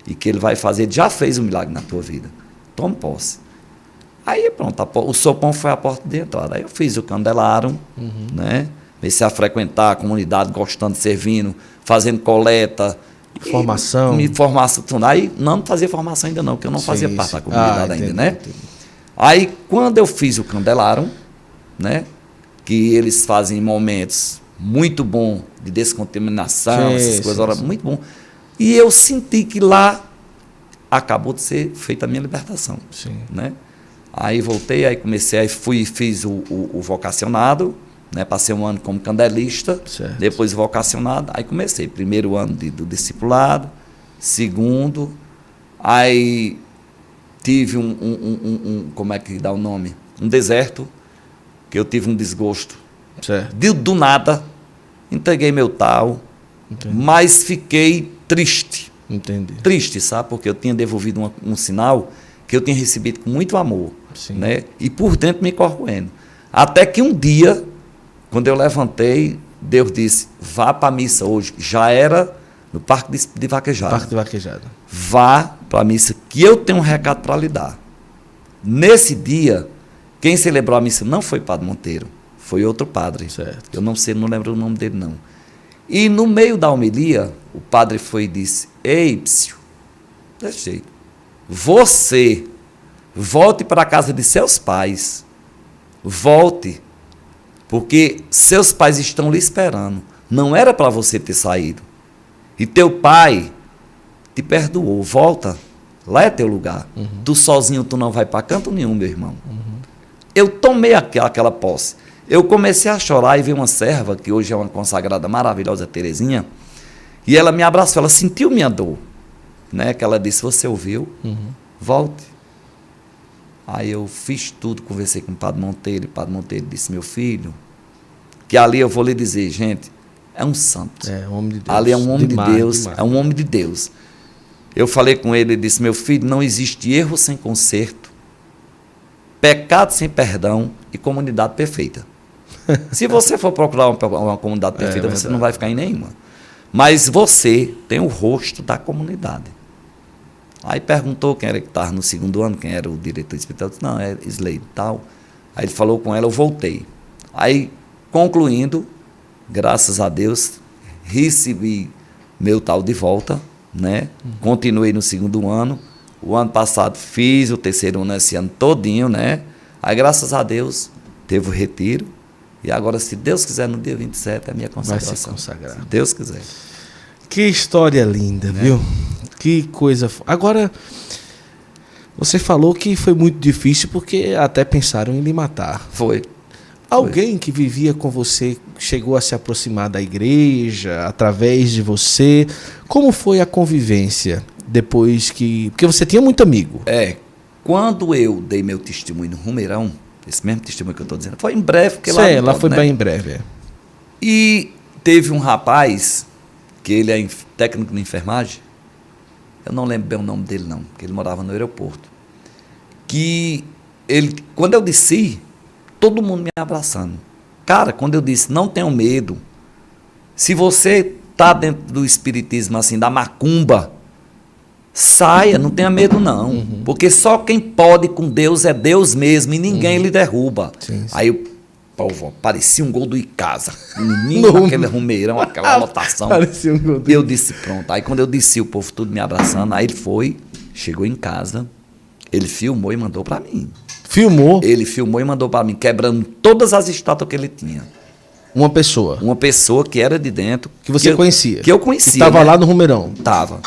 Speaker 2: E que Ele vai fazer, já fez um milagre na tua vida. Tome posse. Aí pronto, a o sopão foi a porta de entrada. Aí eu fiz o candelaro, né? Comecei a frequentar a comunidade, gostando, servindo, fazendo coleta.
Speaker 1: Formação.
Speaker 2: Me formação. tudo. Aí não fazia formação ainda não, porque eu não fazia
Speaker 1: Sim,
Speaker 2: parte
Speaker 1: sim.
Speaker 2: da comunidade
Speaker 1: Ah,
Speaker 2: ainda,
Speaker 1: entendi,
Speaker 2: né?
Speaker 1: entendi.
Speaker 2: Aí quando eu fiz o candelaro, né? Que eles fazem momentos muito bom de descontaminação,
Speaker 1: Sim,
Speaker 2: essas coisas,
Speaker 1: sim.
Speaker 2: muito bom. E eu senti que lá acabou de ser feita a minha libertação
Speaker 1: Sim.
Speaker 2: né? Aí voltei, aí comecei, aí fui fiz o, o, o vocacionado, né? Passei um ano como candelista,
Speaker 1: Certo.
Speaker 2: depois vocacionado, aí comecei, primeiro ano de- do discipulado, segundo, aí tive um, um, um- um- como é que dá o nome? Um deserto, que eu tive um desgosto.
Speaker 1: Certo.
Speaker 2: De, do nada, entreguei meu tal,
Speaker 1: Entendi.
Speaker 2: mas fiquei triste
Speaker 1: Entendi.
Speaker 2: triste, sabe? Porque eu tinha devolvido uma- um sinal que eu tinha recebido com muito amor,
Speaker 1: Sim.
Speaker 2: né? E por dentro me corroendo. Até que um dia, quando eu levantei, Deus disse: "Vá para a missa hoje". Já era no Parque de, de Vaquejada.
Speaker 1: Parte de vaquejada.
Speaker 2: Vá para a missa que eu tenho um recado para lhe dar. Nesse dia, quem celebrou a missa não foi Padre Monteiro, foi outro padre.
Speaker 1: Certo.
Speaker 2: Eu não sei, não lembro o nome dele não. E no meio da homilia, o padre foi e disse: Ei, psiu, desse jeito, você volte para a casa de seus pais. Volte, porque seus pais estão lhe esperando. Não era para você ter saído. E teu pai te perdoou. Volta. Lá é teu lugar. Uhum. Tu sozinho tu não vai para canto nenhum, meu irmão. Uhum. Eu tomei aquela, aquela posse. Eu comecei a chorar e vi uma serva, que hoje é uma consagrada maravilhosa, Terezinha, e ela me abraçou, ela sentiu minha dor. Né? Que ela disse, você ouviu? Uhum. Volte. Aí eu fiz tudo, conversei com o Padre Monteiro, e o Padre Monteiro disse, meu filho, que ali eu vou lhe dizer, gente, é um santo.
Speaker 1: É um homem de Deus.
Speaker 2: Ali é um homem demais, de Deus, demais. é um homem de Deus. Eu falei com ele e disse, meu filho, não existe erro sem conserto, pecado sem perdão e comunidade perfeita. Se você for procurar uma, uma comunidade é perfeita, é, você não vai ficar em nenhuma. Mas você tem o rosto da comunidade. Aí perguntou quem era que estava no segundo ano, quem era o diretor espiritual. Disse, não, é Slade e tal. Aí ele falou com ela, eu voltei. Aí, concluindo, graças a Deus, recebi meu tal de volta, né? Uhum. Continuei no segundo ano. O ano passado fiz o terceiro ano esse ano todinho, né? Aí, graças a Deus, teve o retiro. E agora, se Deus quiser, no dia 27 é a minha consagração. Vai se
Speaker 1: consagrar. Se
Speaker 2: Deus quiser.
Speaker 1: Que história linda, né? viu? Que coisa. Agora, você falou que foi muito difícil porque até pensaram em lhe matar.
Speaker 2: Foi.
Speaker 1: Alguém foi. que vivia com você chegou a se aproximar da igreja através de você. Como foi a convivência depois que. Porque você tinha muito amigo.
Speaker 2: É. Quando eu dei meu testemunho no Rumeirão, esse mesmo testemunho que eu estou dizendo, foi em breve, porque
Speaker 1: lá. É, lá foi né? bem em breve. É.
Speaker 2: E teve um rapaz, que ele é técnico de enfermagem, eu não lembro bem o nome dele não, porque ele morava no aeroporto. Que ele, quando eu desci, todo mundo me abraçando. Cara, quando eu disse, não tenho medo. Se você tá dentro do espiritismo assim, da macumba, saia, não tenha medo não, uhum. porque só quem pode com Deus é Deus mesmo e ninguém uhum. lhe derruba. Sim, sim. Aí eu parecia um gol do Icasa. Menino, aquele rumeirão, aquela lotação. parecia um gol do Eu disse, pronto. Aí quando eu disse, o povo tudo me abraçando, aí ele foi, chegou em casa, ele filmou e mandou para mim.
Speaker 1: Filmou?
Speaker 2: Ele filmou e mandou para mim, quebrando todas as estátuas que ele tinha.
Speaker 1: Uma pessoa?
Speaker 2: Uma pessoa que era de dentro.
Speaker 1: Que você
Speaker 2: que
Speaker 1: conhecia?
Speaker 2: que eu conhecia. Que
Speaker 1: estava né? lá no Rumeirão?
Speaker 2: Tava.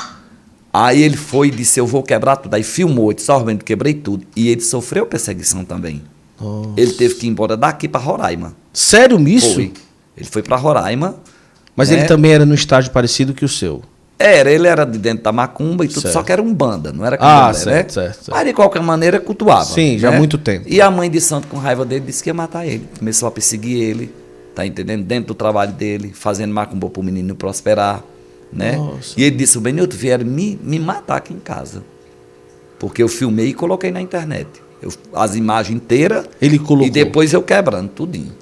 Speaker 2: Aí ele foi e disse, eu vou quebrar tudo. Aí filmou, disse, ó, oh, quebrei tudo. E ele sofreu perseguição também. Nossa. Ele teve que ir embora daqui para Roraima.
Speaker 1: Sério nisso?
Speaker 2: Foi. Ele foi para Roraima.
Speaker 1: Mas né? ele também era no estágio parecido que o seu?
Speaker 2: Era, ele era de dentro da macumba e tudo, certo. só que era um banda, não era
Speaker 1: candomblé, ah, certo, né? certo, certo,
Speaker 2: Mas de qualquer maneira cultuava.
Speaker 1: Sim, já há
Speaker 2: né?
Speaker 1: muito tempo.
Speaker 2: E a mãe de santo, com raiva dele, disse que ia matar ele. Começou a perseguir ele, tá entendendo? Dentro do trabalho dele, fazendo macumba para o menino prosperar, né? Nossa. E ele disse, o Benilton, vieram me, me matar aqui em casa. Porque eu filmei e coloquei na internet. Eu, as imagens inteiras.
Speaker 1: Ele colocou.
Speaker 2: E depois eu quebrando tudinho.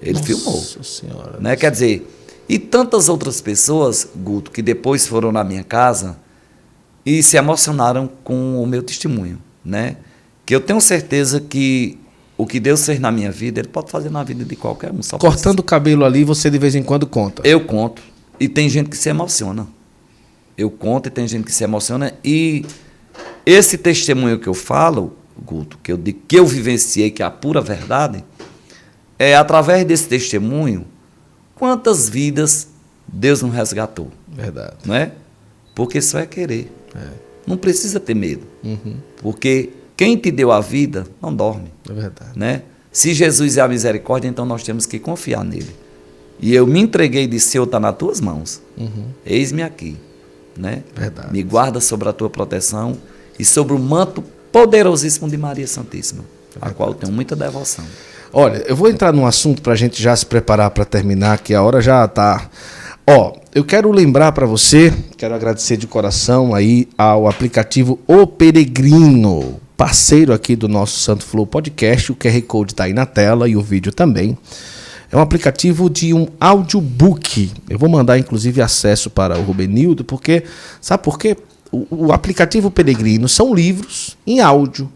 Speaker 2: Ele Nossa filmou.
Speaker 1: Senhora.
Speaker 2: Né? Quer dizer, e tantas outras pessoas, Guto, que depois foram na minha casa e se emocionaram com o meu testemunho, né? Que eu tenho certeza que o que Deus fez na minha vida, Ele pode fazer na vida de qualquer um.
Speaker 1: Cortando o cabelo ali, você de vez em quando conta?
Speaker 2: Eu conto. E tem gente que se emociona. Eu conto e tem gente que se emociona. E esse testemunho que eu falo, Guto, que eu, que eu vivenciei, que é a pura verdade, é através desse testemunho, quantas vidas Deus não resgatou.
Speaker 1: Verdade.
Speaker 2: Não é? Porque só é querer. É. Não precisa ter medo. Uhum. Porque quem te deu a vida não dorme.
Speaker 1: É verdade.
Speaker 2: Né? Se Jesus é a misericórdia, então nós temos que confiar nele. E eu me entreguei de Senhor está nas tuas mãos. Uhum. Eis-me aqui. Né?
Speaker 1: Verdade.
Speaker 2: Me guarda sobre a tua proteção e sobre o manto poderosíssimo de Maria Santíssima, é a qual eu tenho muita devoção.
Speaker 1: Olha, eu vou entrar num assunto para a gente já se preparar para terminar, que a hora já está. Ó, eu quero lembrar para você, quero agradecer de coração aí ao aplicativo O Peregrino, parceiro aqui do nosso Santo Flow Podcast. O QR Code está aí na tela e o vídeo também. É um aplicativo de um audiobook. Eu vou mandar, inclusive, acesso para o Rubenildo, porque. Sabe por quê? O, o, aplicativo Peregrino são livros em áudio.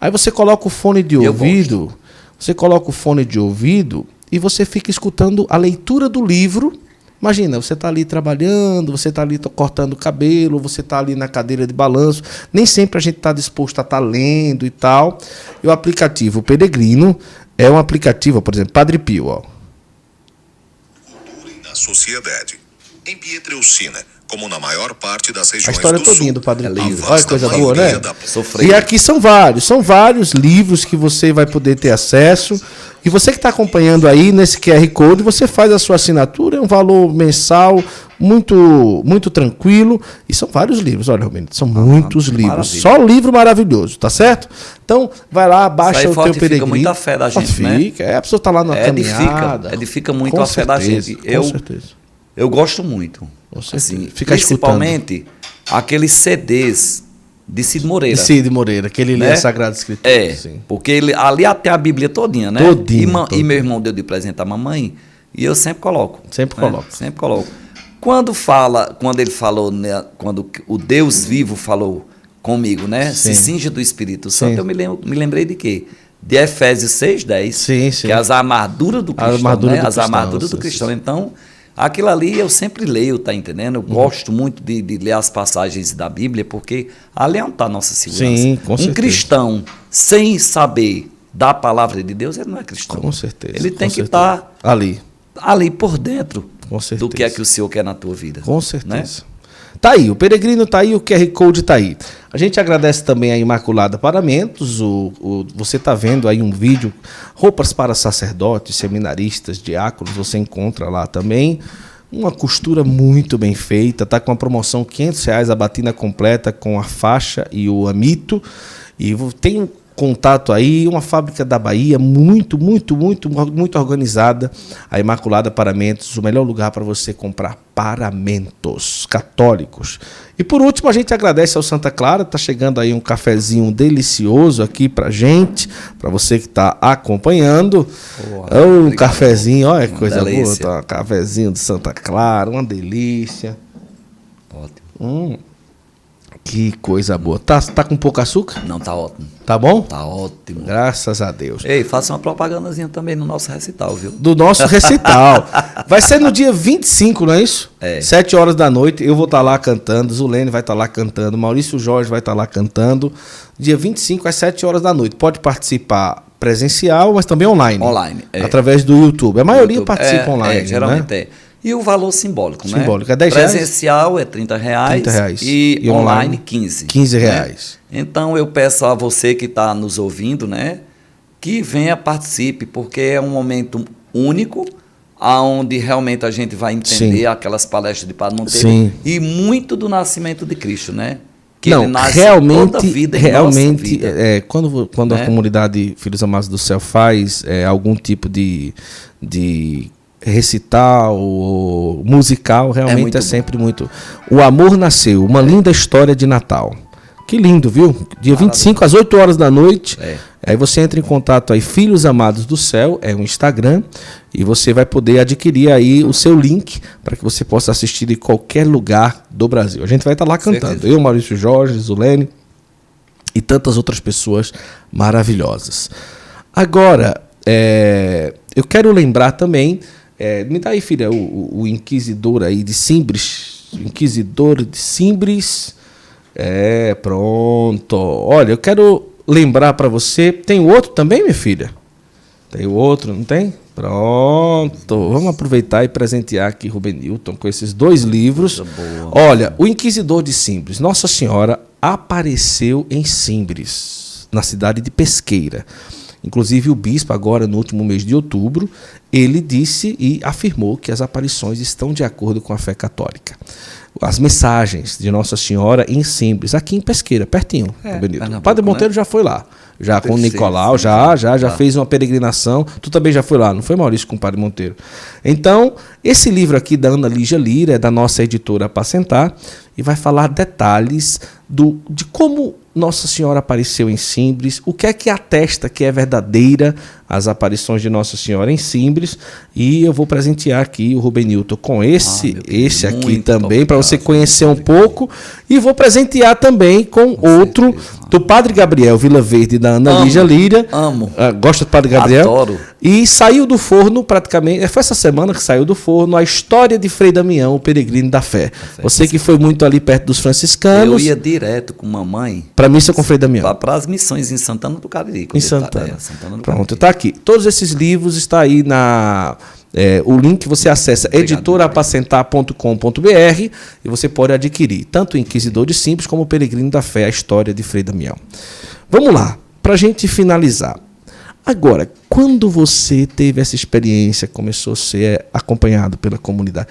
Speaker 1: Aí você coloca o fone de ouvido, você coloca o fone de ouvido e você fica escutando a leitura do livro Imagina, você está ali trabalhando, você está ali cortando o cabelo, você está ali na cadeira de balanço. Nem sempre a gente está disposto a estar tá lendo e tal. E o aplicativo Peregrino é um aplicativo, por exemplo, Padre Pio. Ó.
Speaker 3: Na sociedade. Em Pietreucina, como na maior parte das regiões
Speaker 1: a história
Speaker 3: do
Speaker 1: todinha
Speaker 3: sul,
Speaker 1: do Padre
Speaker 3: a
Speaker 1: Pio. Olha que coisa boa, né?
Speaker 3: da.
Speaker 1: E aqui são vários, são vários livros que você vai poder ter acesso. E você que está acompanhando aí nesse QR Code, você faz a sua assinatura, é um valor mensal muito muito tranquilo. E são vários livros, olha, Romero, são muitos livros.
Speaker 2: maravilha.
Speaker 1: Só livro maravilhoso, tá certo? Então, vai lá, baixa
Speaker 2: Isso aí
Speaker 1: o teu peregrino.
Speaker 2: muito a fé da gente, né?
Speaker 1: Fortifica, é, a pessoa está lá na
Speaker 2: Edifica,
Speaker 1: caminhada.
Speaker 2: edifica muito
Speaker 1: Com
Speaker 2: a fé da
Speaker 1: certeza,
Speaker 2: gente.
Speaker 1: Com
Speaker 2: Eu-
Speaker 1: certeza.
Speaker 2: Eu gosto muito.
Speaker 1: Certeza.
Speaker 2: Assim,
Speaker 1: Fica
Speaker 2: principalmente aqueles CDs de Cid Moreira.
Speaker 1: E Cid Moreira, que ele lê
Speaker 2: Né?
Speaker 1: a Sagrada Escritura.
Speaker 2: É,
Speaker 1: sim.
Speaker 2: porque ele, ali até a Bíblia todinha, né?
Speaker 1: Todinha,
Speaker 2: e, ma- e
Speaker 1: todinha.
Speaker 2: meu irmão deu de presente à mamãe, e eu sempre coloco.
Speaker 1: Sempre
Speaker 2: né?
Speaker 1: coloco.
Speaker 2: Sempre coloco. Quando fala, quando ele falou, né, quando o Deus vivo falou comigo, né?
Speaker 1: Sim.
Speaker 2: Se cinge do Espírito Santo,
Speaker 1: Sim.
Speaker 2: eu me, lembro, me lembrei de quê? De Efésios 6,10.
Speaker 1: Sim, sim.
Speaker 2: Que é as armaduras do cristão,
Speaker 1: armadura
Speaker 2: né?
Speaker 1: do
Speaker 2: As
Speaker 1: cristão,
Speaker 2: armaduras do cristão. Então, aquilo ali eu sempre leio, tá entendendo? Eu
Speaker 1: Uhum.
Speaker 2: gosto muito de, de ler as passagens da Bíblia, porque ali é onde está a nossa segurança.
Speaker 1: Sim, com
Speaker 2: um
Speaker 1: certeza.
Speaker 2: cristão sem saber da palavra de Deus, ele não é cristão.
Speaker 1: Com certeza.
Speaker 2: Ele tem que
Speaker 1: certeza.
Speaker 2: estar
Speaker 1: ali.
Speaker 2: ali por dentro
Speaker 1: certeza.
Speaker 2: do que é que o Senhor quer na tua vida.
Speaker 1: Com
Speaker 2: né?
Speaker 1: Tá aí, o peregrino tá aí, o QR Code tá aí. A gente agradece também a Imaculada Paramentos. O, o- você tá vendo aí um vídeo, roupas para sacerdotes, seminaristas, diáconos, você encontra lá também. Uma costura muito bem feita, tá com uma promoção 500 reais a batina completa com a faixa e o amito. E tem contato aí, uma fábrica da Bahia muito, muito, muito, muito organizada. A Imaculada Paramentos, o melhor lugar para você comprar paramentos católicos. E por último, a gente agradece ao Santa Clara, tá chegando aí um cafezinho delicioso aqui pra gente, para você que tá acompanhando.
Speaker 2: Boa,
Speaker 1: É um
Speaker 2: obrigado.
Speaker 1: cafezinho, olha que
Speaker 2: Uma
Speaker 1: coisa
Speaker 2: delícia.
Speaker 1: boa, tá? Cafezinho de Santa Clara, uma delícia.
Speaker 2: Ótimo.
Speaker 1: Hum, que coisa boa. Tá, tá com pouco açúcar?
Speaker 2: Não, tá ótimo.
Speaker 1: Tá bom?
Speaker 2: Tá ótimo.
Speaker 1: Graças a Deus.
Speaker 2: Ei, faça uma propagandazinha também no nosso recital, viu?
Speaker 1: Do nosso recital. Vai ser no dia 25, não é isso?
Speaker 2: É.
Speaker 1: 7 horas da noite. Eu vou estar lá cantando. Zulene vai estar lá cantando. Maurício Jorge vai estar lá cantando. Dia 25 às 7 horas da noite. Pode participar presencial, mas também online.
Speaker 2: Online, é.
Speaker 1: Através do YouTube. A maioria
Speaker 2: YouTube.
Speaker 1: participa
Speaker 2: É,
Speaker 1: online.
Speaker 2: É, geralmente
Speaker 1: né?
Speaker 2: é. E o valor simbólico, né?
Speaker 1: Simbólico, é 10 reais?
Speaker 2: Presencial é 30 reais,
Speaker 1: 30 reais.
Speaker 2: E,
Speaker 1: E online,
Speaker 2: online 15.
Speaker 1: 15
Speaker 2: né?
Speaker 1: reais.
Speaker 2: Então eu peço a você que está nos ouvindo, né? Que venha, participe, porque é um momento único, aonde realmente a gente vai entender
Speaker 1: Sim.
Speaker 2: aquelas palestras de Padre Monteiro
Speaker 1: Sim.
Speaker 2: e muito do nascimento de Cristo, né? Que
Speaker 1: não,
Speaker 2: ele nasce
Speaker 1: realmente,
Speaker 2: toda a vida
Speaker 1: realmente,
Speaker 2: vida.
Speaker 1: é, quando, quando a
Speaker 2: Né?
Speaker 1: comunidade Filhos Amados do Céu faz é, algum tipo de, de recital musical, realmente é,
Speaker 2: bom.
Speaker 1: sempre muito. O amor nasceu, uma linda história de Natal. Que lindo, viu? Dia 25 às 8 horas da noite.
Speaker 2: É.
Speaker 1: Aí você entra em contato aí, Filhos Amados do Céu, é um Instagram, e você vai poder adquirir aí o seu link para que você possa assistir em qualquer lugar do Brasil. A gente vai estar lá cantando.
Speaker 2: Certeza.
Speaker 1: Eu, Maurício Jorge, Zulene e tantas outras pessoas maravilhosas. Agora, é, eu quero lembrar também, é, me dá aí, filha, o, o- inquisidor aí de Simbres, inquisidor de Simbres. É, pronto. Olha, eu quero lembrar para você, tem outro também, minha filha? Tem outro, não tem? Pronto. Vamos aproveitar e presentear aqui Ruben Newton com esses dois livros. Olha, o Inquisidor de Simbres. Nossa Senhora apareceu em Simbres, na cidade de Pesqueira. Inclusive o bispo agora no último mês de outubro, ele disse e afirmou que as aparições estão de acordo com a fé católica. As mensagens de Nossa Senhora em Simbres, aqui em Pesqueira, pertinho.
Speaker 2: É. Pernambuco,
Speaker 1: Padre Monteiro
Speaker 2: né?
Speaker 1: já foi lá, já com o Nicolau,
Speaker 2: sim,
Speaker 1: já, já, já
Speaker 2: Tá.
Speaker 1: fez uma peregrinação. Tu também já foi lá, não foi, Maurício, com o Padre Monteiro? Então, esse livro aqui da Ana Lígia Lira, é da nossa editora Apacentar, e vai falar detalhes do, de como Nossa Senhora apareceu em Simbres, o que é que atesta que é verdadeira as aparições de Nossa Senhora em Simbres e eu vou presentear aqui o Rubenilton com esse,
Speaker 2: Ah, querido,
Speaker 1: esse aqui também para você conhecer um pouco e vou presentear também com, outro
Speaker 2: certeza.
Speaker 1: do Padre Gabriel Vila Verde da Ana
Speaker 2: Amo,
Speaker 1: Lígia Lira.
Speaker 2: amo.
Speaker 1: Ah, gosta do Padre Gabriel?
Speaker 2: Adoro.
Speaker 1: E saiu do forno praticamente, foi essa semana que saiu do forno a história de Frei Damião, o peregrino da fé. Você que foi muito ali perto dos
Speaker 2: Eu
Speaker 1: franciscanos,
Speaker 2: ia direto com mamãe
Speaker 1: para missa com Frei Damião.
Speaker 2: para as missões em Santana do Cariri.
Speaker 1: Em
Speaker 2: tá-
Speaker 1: Santana.
Speaker 2: é, Santana do
Speaker 1: Pronto, está aqui. Todos esses livros está aí na é, o link você acessa editorapacentar.com.br e você pode adquirir tanto o Inquisidor de Simples como o Peregrino da Fé, a história de Frei Damião. Vamos lá, para a gente finalizar. Agora, quando você teve essa experiência, começou a ser acompanhado pela comunidade,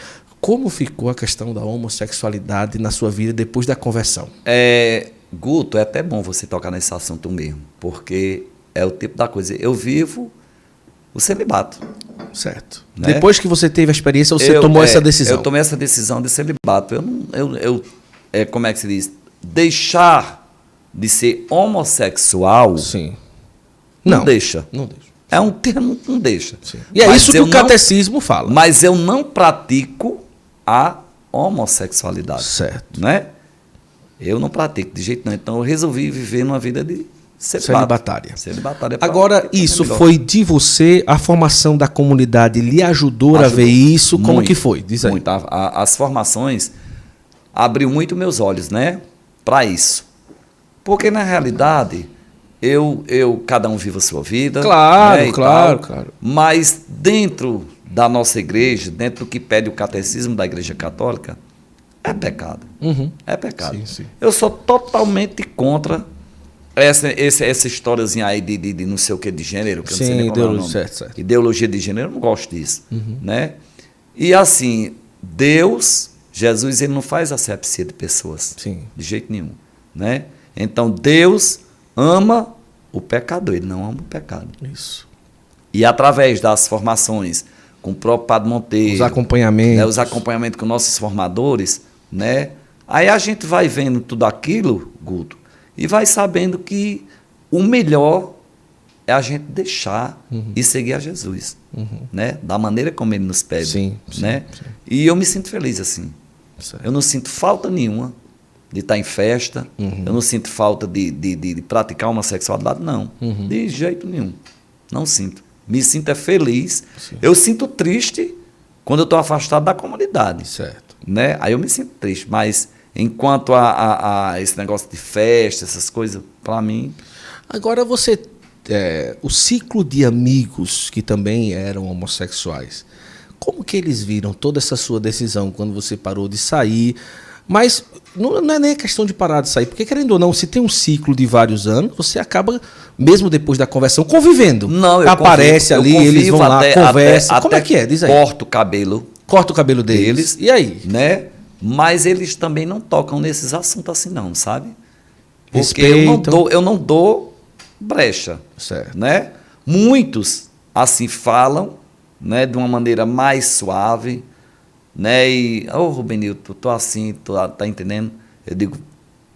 Speaker 1: como ficou a questão da homossexualidade na sua vida depois da conversão?
Speaker 2: É, Guto, é até bom você tocar nesse assunto mesmo, porque é o tipo da coisa. Eu vivo o celibato.
Speaker 1: Certo.
Speaker 2: Né?
Speaker 1: Depois que você teve a experiência, você
Speaker 2: Eu-
Speaker 1: tomou
Speaker 2: é,
Speaker 1: essa decisão.
Speaker 2: Eu tomei essa decisão de celibato. Eu não, eu, eu- é, como é que se diz? Deixar de ser homossexual
Speaker 1: Sim.
Speaker 2: não, deixa.
Speaker 1: Não deixa.
Speaker 2: É um termo que não deixa.
Speaker 1: E é
Speaker 2: Mas
Speaker 1: isso que o
Speaker 2: não-
Speaker 1: catecismo fala.
Speaker 2: Mas eu não pratico a homossexualidade.
Speaker 1: Certo.
Speaker 2: Né? Eu não pratico de jeito nenhum. Então eu resolvi viver numa vida de.
Speaker 1: Celibatária.
Speaker 2: Celibatária. pra-
Speaker 1: Agora, isso
Speaker 2: melhor.
Speaker 1: foi de você, a formação da comunidade lhe ajudou, a
Speaker 2: Ajudou.
Speaker 1: ver isso? Como
Speaker 2: Muito,
Speaker 1: que foi? Diz aí.
Speaker 2: muito. A- a- as formações abriu muito meus olhos, né? Para isso. Porque, na realidade, eu, eu cada um vive a sua vida.
Speaker 1: Claro,
Speaker 2: né,
Speaker 1: claro,
Speaker 2: tal,
Speaker 1: claro.
Speaker 2: Mas dentro da nossa igreja, dentro do que pede o catecismo da igreja católica, é pecado.
Speaker 1: Uhum.
Speaker 2: É pecado.
Speaker 1: Sim, sim.
Speaker 2: Eu sou totalmente contra essa, essa, essa historiazinha aí de, de, de não sei o que de gênero, que eu não sei
Speaker 1: Sim,
Speaker 2: nem qual é o
Speaker 1: ideologia,
Speaker 2: nome.
Speaker 1: certo, certo.
Speaker 2: Ideologia de gênero, eu não gosto disso.
Speaker 1: Uhum.
Speaker 2: Né? E assim, Deus, Jesus, ele não faz asepsia de pessoas.
Speaker 1: Sim.
Speaker 2: De jeito nenhum. Né? Então, Deus ama o pecador, ele não ama o pecado.
Speaker 1: Isso.
Speaker 2: E através das formações com o próprio Padre Monteiro,
Speaker 1: Os acompanhamentos.
Speaker 2: né, os acompanhamentos com nossos formadores, né? Aí a gente vai vendo tudo aquilo, Guto, e vai sabendo que o melhor é a gente deixar
Speaker 1: Uhum.
Speaker 2: e seguir a Jesus, né? Da maneira como ele nos pede,
Speaker 1: Sim, sim,
Speaker 2: né?
Speaker 1: sim.
Speaker 2: E eu me sinto feliz assim.
Speaker 1: Certo.
Speaker 2: Eu não sinto falta nenhuma de estar em festa.
Speaker 1: Uhum.
Speaker 2: Eu não sinto falta de, de, de, de praticar uma sexualidade, não.
Speaker 1: Uhum.
Speaker 2: De jeito nenhum. Não sinto. Me sinto é feliz. Eu sinto triste quando eu estou afastado da comunidade.
Speaker 1: Certo.
Speaker 2: Né? Aí eu me sinto triste. Mas enquanto a, a, a esse negócio de festa, essas coisas, para mim,
Speaker 1: Agora você. é, o ciclo de amigos que também eram homossexuais. Como que eles viram toda essa sua decisão quando você parou de sair? Mas não, não é nem questão de parar de sair, porque querendo ou não, se tem um ciclo de vários anos, você acaba, mesmo depois da conversão, convivendo.
Speaker 2: não, eu
Speaker 1: Aparece
Speaker 2: convivo- eu
Speaker 1: ali, eles
Speaker 2: convivo
Speaker 1: vão lá,
Speaker 2: até-
Speaker 1: conversam.
Speaker 2: até-
Speaker 1: Como é que é? Diz aí.
Speaker 2: Corto o cabelo,
Speaker 1: Corta o cabelo deles.
Speaker 2: deles.
Speaker 1: E aí?
Speaker 2: né? Mas eles também não tocam nesses assuntos assim, não, sabe? Porque eu não, dou, eu não dou brecha,
Speaker 1: Certo.
Speaker 2: né? Muitos assim falam, né, de uma maneira mais suave, né? E, ô Rubenilton, tô assim, tô, tá entendendo? Eu digo,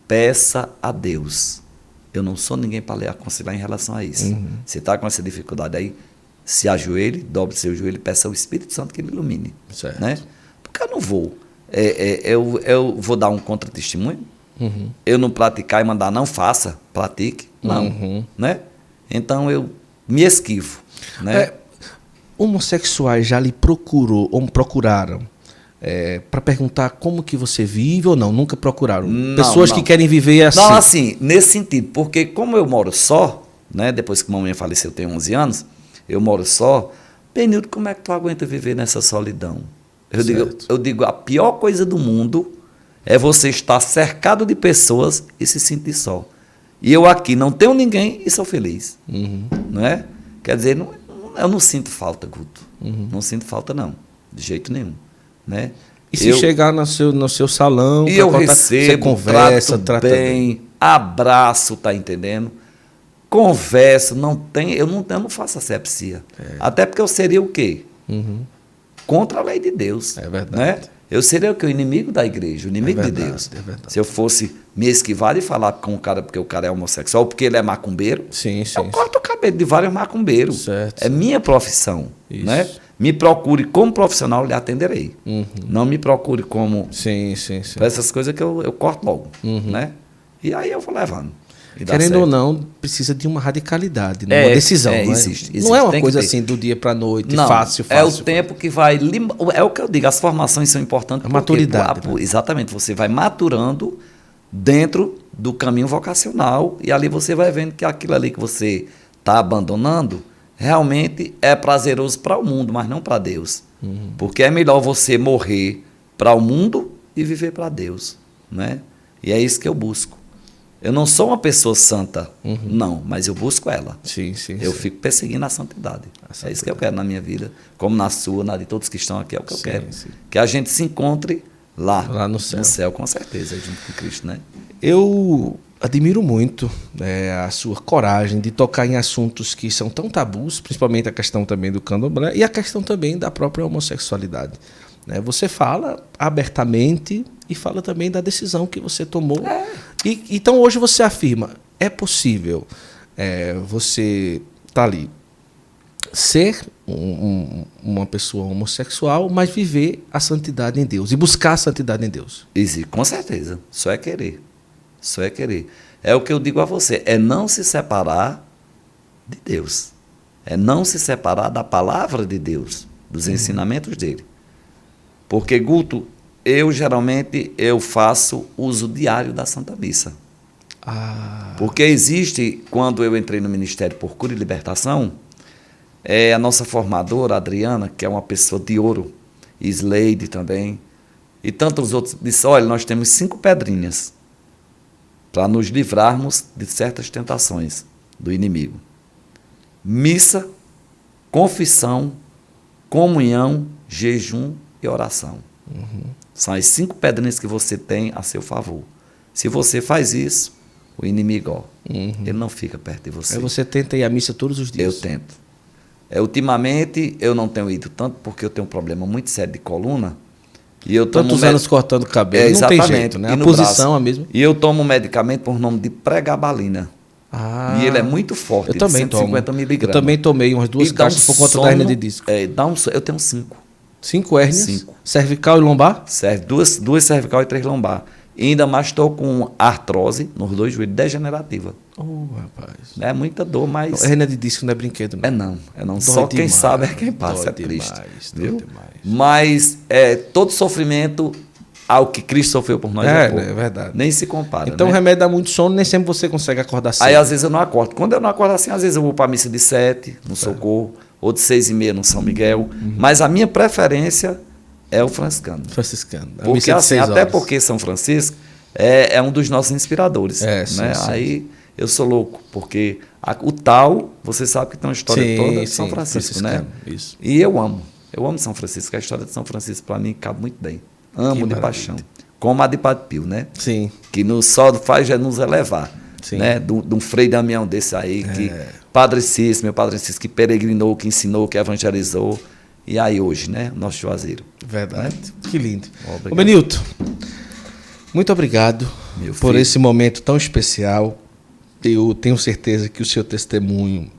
Speaker 2: peça a Deus. Eu não sou ninguém para lhe aconselhar em relação a isso.
Speaker 1: Uhum.
Speaker 2: Se está com essa dificuldade aí, se ajoelhe, dobre seu joelho e peça ao Espírito Santo que ele ilumine.
Speaker 1: Certo.
Speaker 2: Né? Porque eu não vou. é, é, eu, eu vou dar um contra-testemunho?
Speaker 1: Uhum.
Speaker 2: Eu não praticar e mandar, não faça, pratique. Não.
Speaker 1: Uhum.
Speaker 2: Né? Então eu me esquivo. Né?
Speaker 1: É, homossexuais já lhe procurou ou procuraram para perguntar como que você vive ou não? Nunca procuraram?
Speaker 2: Não,
Speaker 1: Pessoas
Speaker 2: não.
Speaker 1: que querem viver assim.
Speaker 2: Não, assim, nesse sentido, porque como eu moro só, né, depois que mamãe faleceu, eu tenho 11 anos, eu moro só, Benildo, como é que tu aguenta viver nessa solidão? Eu digo, eu digo, a pior coisa do mundo é você estar cercado de pessoas e se sentir só. E eu aqui não tenho ninguém e sou feliz.
Speaker 1: Uhum.
Speaker 2: Não é? Quer dizer, não- eu não sinto falta, Guto.
Speaker 1: Uhum.
Speaker 2: Não sinto falta, não. De jeito nenhum. Né?
Speaker 1: E se
Speaker 2: Eu-
Speaker 1: chegar no seu, no seu salão,
Speaker 2: e eu
Speaker 1: contar-
Speaker 2: recebo,
Speaker 1: você conversa,
Speaker 2: trato
Speaker 1: trata
Speaker 2: bem, abraço, tá entendendo? Converso, não tem, eu não, eu não faço asepsia.
Speaker 1: É.
Speaker 2: Até porque eu seria o quê?
Speaker 1: Uhum.
Speaker 2: Contra a lei de Deus.
Speaker 1: É verdade.
Speaker 2: Né? eu seria o que? O inimigo da igreja, o inimigo
Speaker 1: É
Speaker 2: de
Speaker 1: verdade,
Speaker 2: Deus.
Speaker 1: é.
Speaker 2: Se eu fosse me esquivar e falar com o cara porque o cara é homossexual, porque ele é macumbeiro,
Speaker 1: Sim, sim.
Speaker 2: eu corto o cabelo de vários macumbeiros.
Speaker 1: Certo,
Speaker 2: é
Speaker 1: certo.
Speaker 2: minha profissão.
Speaker 1: Isso.
Speaker 2: Né? Me procure como profissional, lhe atenderei.
Speaker 1: Uhum.
Speaker 2: Não me procure como
Speaker 1: Sim, sim, sim.
Speaker 2: para essas coisas que eu, eu corto logo. Né? E aí eu vou levando.
Speaker 1: Querendo ou não, precisa de uma radicalidade, né?
Speaker 2: É,
Speaker 1: uma decisão.
Speaker 2: é,
Speaker 1: não, é?
Speaker 2: existe,
Speaker 1: não
Speaker 2: existe,
Speaker 1: é uma coisa assim do dia para noite,
Speaker 2: Não,
Speaker 1: fácil,
Speaker 2: É o
Speaker 1: fácil.
Speaker 2: tempo que vai. lim- É o que eu digo, as formações são importantes.
Speaker 1: A maturidade, né?
Speaker 2: Exatamente, você vai maturando dentro do caminho vocacional e ali você vai vendo que aquilo ali que você está abandonando realmente é prazeroso para o mundo, mas não para Deus.
Speaker 1: Uhum.
Speaker 2: Porque é melhor você morrer para o mundo e viver para Deus. Né? E é isso que eu busco. Eu não sou uma pessoa santa, não, mas eu busco ela.
Speaker 1: Sim, sim.
Speaker 2: Eu
Speaker 1: sim.
Speaker 2: fico perseguindo a santidade. É isso que eu quero na minha vida, como na sua, na de todos que estão aqui, é o que eu
Speaker 1: Sim,
Speaker 2: quero.
Speaker 1: sim.
Speaker 2: Que a gente se encontre lá,
Speaker 1: Lá no céu.
Speaker 2: No céu, com certeza, junto com Cristo, né?
Speaker 1: Eu admiro muito né, a sua coragem de tocar em assuntos que são tão tabus, principalmente a questão também do candomblé e a questão também da própria homossexualidade. né? Você fala abertamente e fala também da decisão que você tomou. E, então hoje você afirma, é possível é, você tá ali ser um- um- uma pessoa homossexual, mas viver a santidade em Deus e buscar a santidade em Deus.
Speaker 2: Existe, com certeza. Só é querer. Só é querer. É o que eu digo a você, é não se separar de Deus. É não se separar da palavra de Deus, dos ensinamentos dele. Porque, Guto, eu geralmente eu faço uso diário da Santa Missa.
Speaker 1: Ah,
Speaker 2: Porque existe, quando eu entrei no Ministério por Cura e Libertação, é a nossa formadora, Adriana, que é uma pessoa de ouro, e Slade também, e tantos outros, disse: olha, nós temos cinco pedrinhas para nos livrarmos de certas tentações do inimigo: missa, confissão, comunhão, jejum e oração. São as cinco pedrinhas que você tem a seu favor. Se você faz isso, o inimigo, ó, ele não fica perto de você.
Speaker 1: Aí você tenta ir à missa todos os
Speaker 2: Eu
Speaker 1: dias.
Speaker 2: tento. É, ultimamente, eu não tenho ido tanto porque eu tenho um problema muito sério de coluna. E eu tomo
Speaker 1: Tantos
Speaker 2: med-
Speaker 1: anos cortando cabelo,
Speaker 2: É,
Speaker 1: não tem
Speaker 2: exatamente.
Speaker 1: jeito, né?
Speaker 2: E
Speaker 1: A posição é a mesma.
Speaker 2: E eu tomo um medicamento por nome de pregabalina.
Speaker 1: Ah,
Speaker 2: E ele é muito forte,
Speaker 1: Eu também
Speaker 2: 150
Speaker 1: tomo.
Speaker 2: miligramas.
Speaker 1: Eu também tomei umas duas
Speaker 2: E dá um
Speaker 1: caixas por conta
Speaker 2: sono-
Speaker 1: da hernia de disco.
Speaker 2: É, dá um, eu tenho cinco.
Speaker 1: Cinco hérnias,
Speaker 2: Cinco.
Speaker 1: cervical e lombar.
Speaker 2: Serve duas, duas cervical e três lombar. E ainda mais estou com artrose nos dois joelhos degenerativa.
Speaker 1: Oh, rapaz.
Speaker 2: É muita dor, mas.
Speaker 1: Hernia de disco não é brinquedo, não.
Speaker 2: É não, é não.
Speaker 1: Dói
Speaker 2: Só quem
Speaker 1: demais,
Speaker 2: sabe é quem passa, é triste.
Speaker 1: demais,
Speaker 2: viu?
Speaker 1: demais.
Speaker 2: Mas é, todo sofrimento ao que Cristo sofreu por nós é,
Speaker 1: É, né, é verdade.
Speaker 2: Nem se compara.
Speaker 1: Então o
Speaker 2: né?
Speaker 1: remédio dá muito sono, nem sempre você consegue acordar cedo.
Speaker 2: Aí às vezes eu não acordo. Quando eu não acordo assim, às vezes eu vou para a missa de sete, no Socorro, ou de seis e meia no São Miguel.
Speaker 1: Uhum.
Speaker 2: Mas a minha preferência é o franciscano.
Speaker 1: Franciscano. A
Speaker 2: Porque assim, até porque São Francisco é, é um dos nossos inspiradores.
Speaker 1: É, sim,
Speaker 2: né?
Speaker 1: sim.
Speaker 2: Aí eu sou louco, porque a- o tal, você sabe que tem uma história
Speaker 1: Sim,
Speaker 2: toda de São
Speaker 1: sim,
Speaker 2: Francisco, né?
Speaker 1: isso.
Speaker 2: E eu amo. Eu amo São Francisco. A história de São Francisco, para mim, cabe muito bem. Amo
Speaker 1: Que
Speaker 2: de
Speaker 1: maravilha.
Speaker 2: paixão. Como a de Padre Pio, né?
Speaker 1: Sim.
Speaker 2: que nos só faz é nos elevar.
Speaker 1: Sim.
Speaker 2: Né? De um de Frei Damião desse aí, que
Speaker 1: É.
Speaker 2: Padre Cis, meu Padre Cis, que peregrinou, que ensinou, que evangelizou. E aí hoje, né? Nosso Juazeiro.
Speaker 1: Verdade. Que lindo.
Speaker 2: Obrigado.
Speaker 1: Ô, Benilton, muito obrigado
Speaker 2: Meu
Speaker 1: por
Speaker 2: filho.
Speaker 1: esse momento tão especial. Eu tenho certeza que o seu testemunho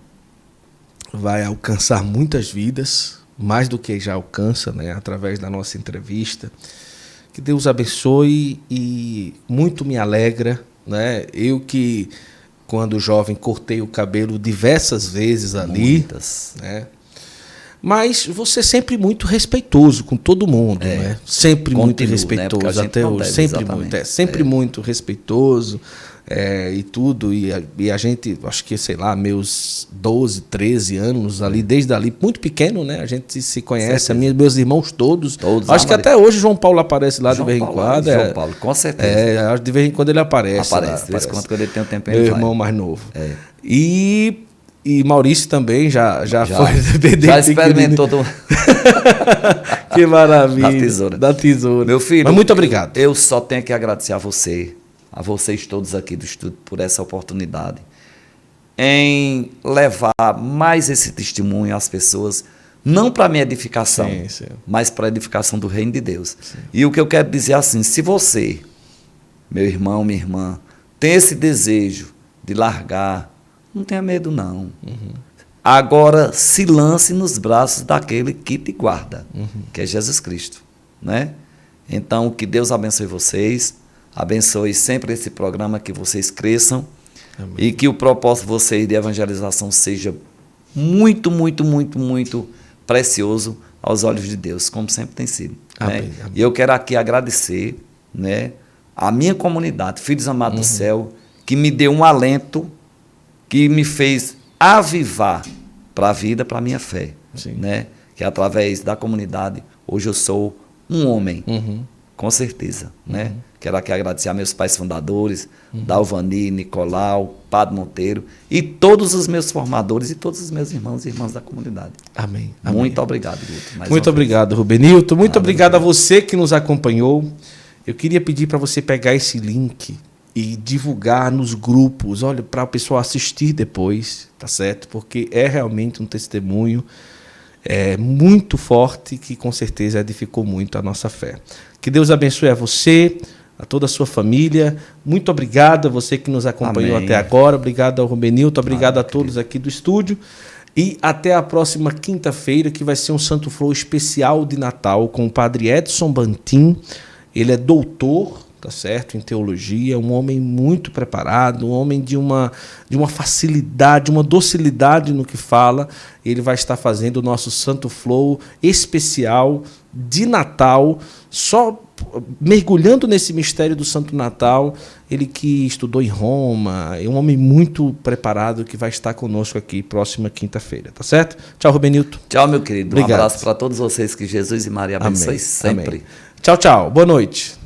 Speaker 1: vai alcançar muitas vidas, mais do que já alcança, né, através da nossa entrevista. Que Deus abençoe e muito me alegra, né? Eu que quando jovem cortei o cabelo diversas vezes ali,
Speaker 2: Muitas.
Speaker 1: né? Mas você sempre muito respeitoso com todo mundo,
Speaker 2: É.
Speaker 1: né? Sempre
Speaker 2: Continuo,
Speaker 1: muito
Speaker 2: né?
Speaker 1: respeitoso
Speaker 2: gente
Speaker 1: até hoje,
Speaker 2: deve,
Speaker 1: sempre
Speaker 2: exatamente.
Speaker 1: muito, é, sempre
Speaker 2: É.
Speaker 1: muito respeitoso é, e tudo e a, e a gente, acho que sei lá, meus 12, 13 anos ali, desde ali, muito pequeno, né? A gente se conhece, minha, meus irmãos todos.
Speaker 2: Todos,
Speaker 1: acho que até hoje João Paulo aparece lá
Speaker 2: João
Speaker 1: de vez em quando.
Speaker 2: João
Speaker 1: é,
Speaker 2: Paulo, com certeza.
Speaker 1: É, de vez em quando ele aparece.
Speaker 2: Aparece,
Speaker 1: lá,
Speaker 2: em quando, ele tem um tempo,
Speaker 1: Meu
Speaker 2: ele vai.
Speaker 1: irmão mais novo.
Speaker 2: É.
Speaker 1: E, e Maurício também já, já,
Speaker 2: Já,
Speaker 1: foi
Speaker 2: já experimentou. Do...
Speaker 1: Que maravilha.
Speaker 2: Da tesoura.
Speaker 1: Da tesoura.
Speaker 2: Meu filho.
Speaker 1: Mas muito
Speaker 2: eu-
Speaker 1: obrigado.
Speaker 2: Eu, só tenho que agradecer a você, a vocês todos aqui do estúdio, por essa oportunidade em levar mais esse testemunho às pessoas, Não para minha edificação,
Speaker 1: Sim, sim.
Speaker 2: mas para a edificação do reino de Deus. E o que eu quero dizer é assim, se você, meu irmão, minha irmã, tem esse desejo de largar, não tenha medo não. Agora se lance nos braços daquele que te guarda, que é Jesus Cristo, né? Então que Deus abençoe vocês, abençoe sempre esse programa que vocês cresçam
Speaker 1: Amém.
Speaker 2: e que o propósito de vocês de evangelização seja muito, muito, muito, muito precioso aos olhos de Deus, como sempre tem sido.
Speaker 1: Amém,
Speaker 2: né?
Speaker 1: amém.
Speaker 2: E eu quero aqui agradecer, né, a minha comunidade, Filhos Amados
Speaker 1: Uhum.
Speaker 2: do Céu, que me deu um alento, que me fez avivar para a vida, para a minha fé,
Speaker 1: Sim.
Speaker 2: né? Que através da comunidade hoje eu sou um homem,
Speaker 1: Uhum.
Speaker 2: com certeza, né? Quero aqui agradecer a meus pais fundadores, Dalvani, Nicolau, Padre Monteiro e todos os meus formadores e todos os meus irmãos e irmãs da comunidade.
Speaker 1: Amém. Amém.
Speaker 2: Muito obrigado, Guto.
Speaker 1: Muito obrigado, Rubenilton. Muito obrigado a você que nos acompanhou. Eu queria pedir para você pegar esse link e divulgar nos grupos, olha, para o pessoal assistir depois, tá certo? Porque é realmente um testemunho é, muito forte que com certeza edificou muito a nossa fé. Que Deus abençoe a você, a toda a sua família. Muito obrigado a você que nos acompanhou
Speaker 2: Amém.
Speaker 1: até agora. Obrigado ao Rubenilton, obrigado a todos aqui do estúdio. E até a próxima quinta-feira, que vai ser um Santo Flow especial de Natal com o Padre Edson Bantim. Ele é doutor, tá certo, em teologia, um homem muito preparado, um homem de uma, de uma facilidade, uma docilidade no que fala. Ele vai estar fazendo o nosso Santo Flow especial de Natal, só mergulhando nesse mistério do Santo Natal. Ele que estudou em Roma, é um homem muito preparado que vai estar conosco aqui próxima quinta-feira, tá certo? Tchau, Rubenilton.
Speaker 2: Tchau, meu querido.
Speaker 1: Obrigado.
Speaker 2: Um abraço para todos vocês. Que Jesus e Maria abençoe sempre.
Speaker 1: Amém. Tchau, tchau. Boa noite.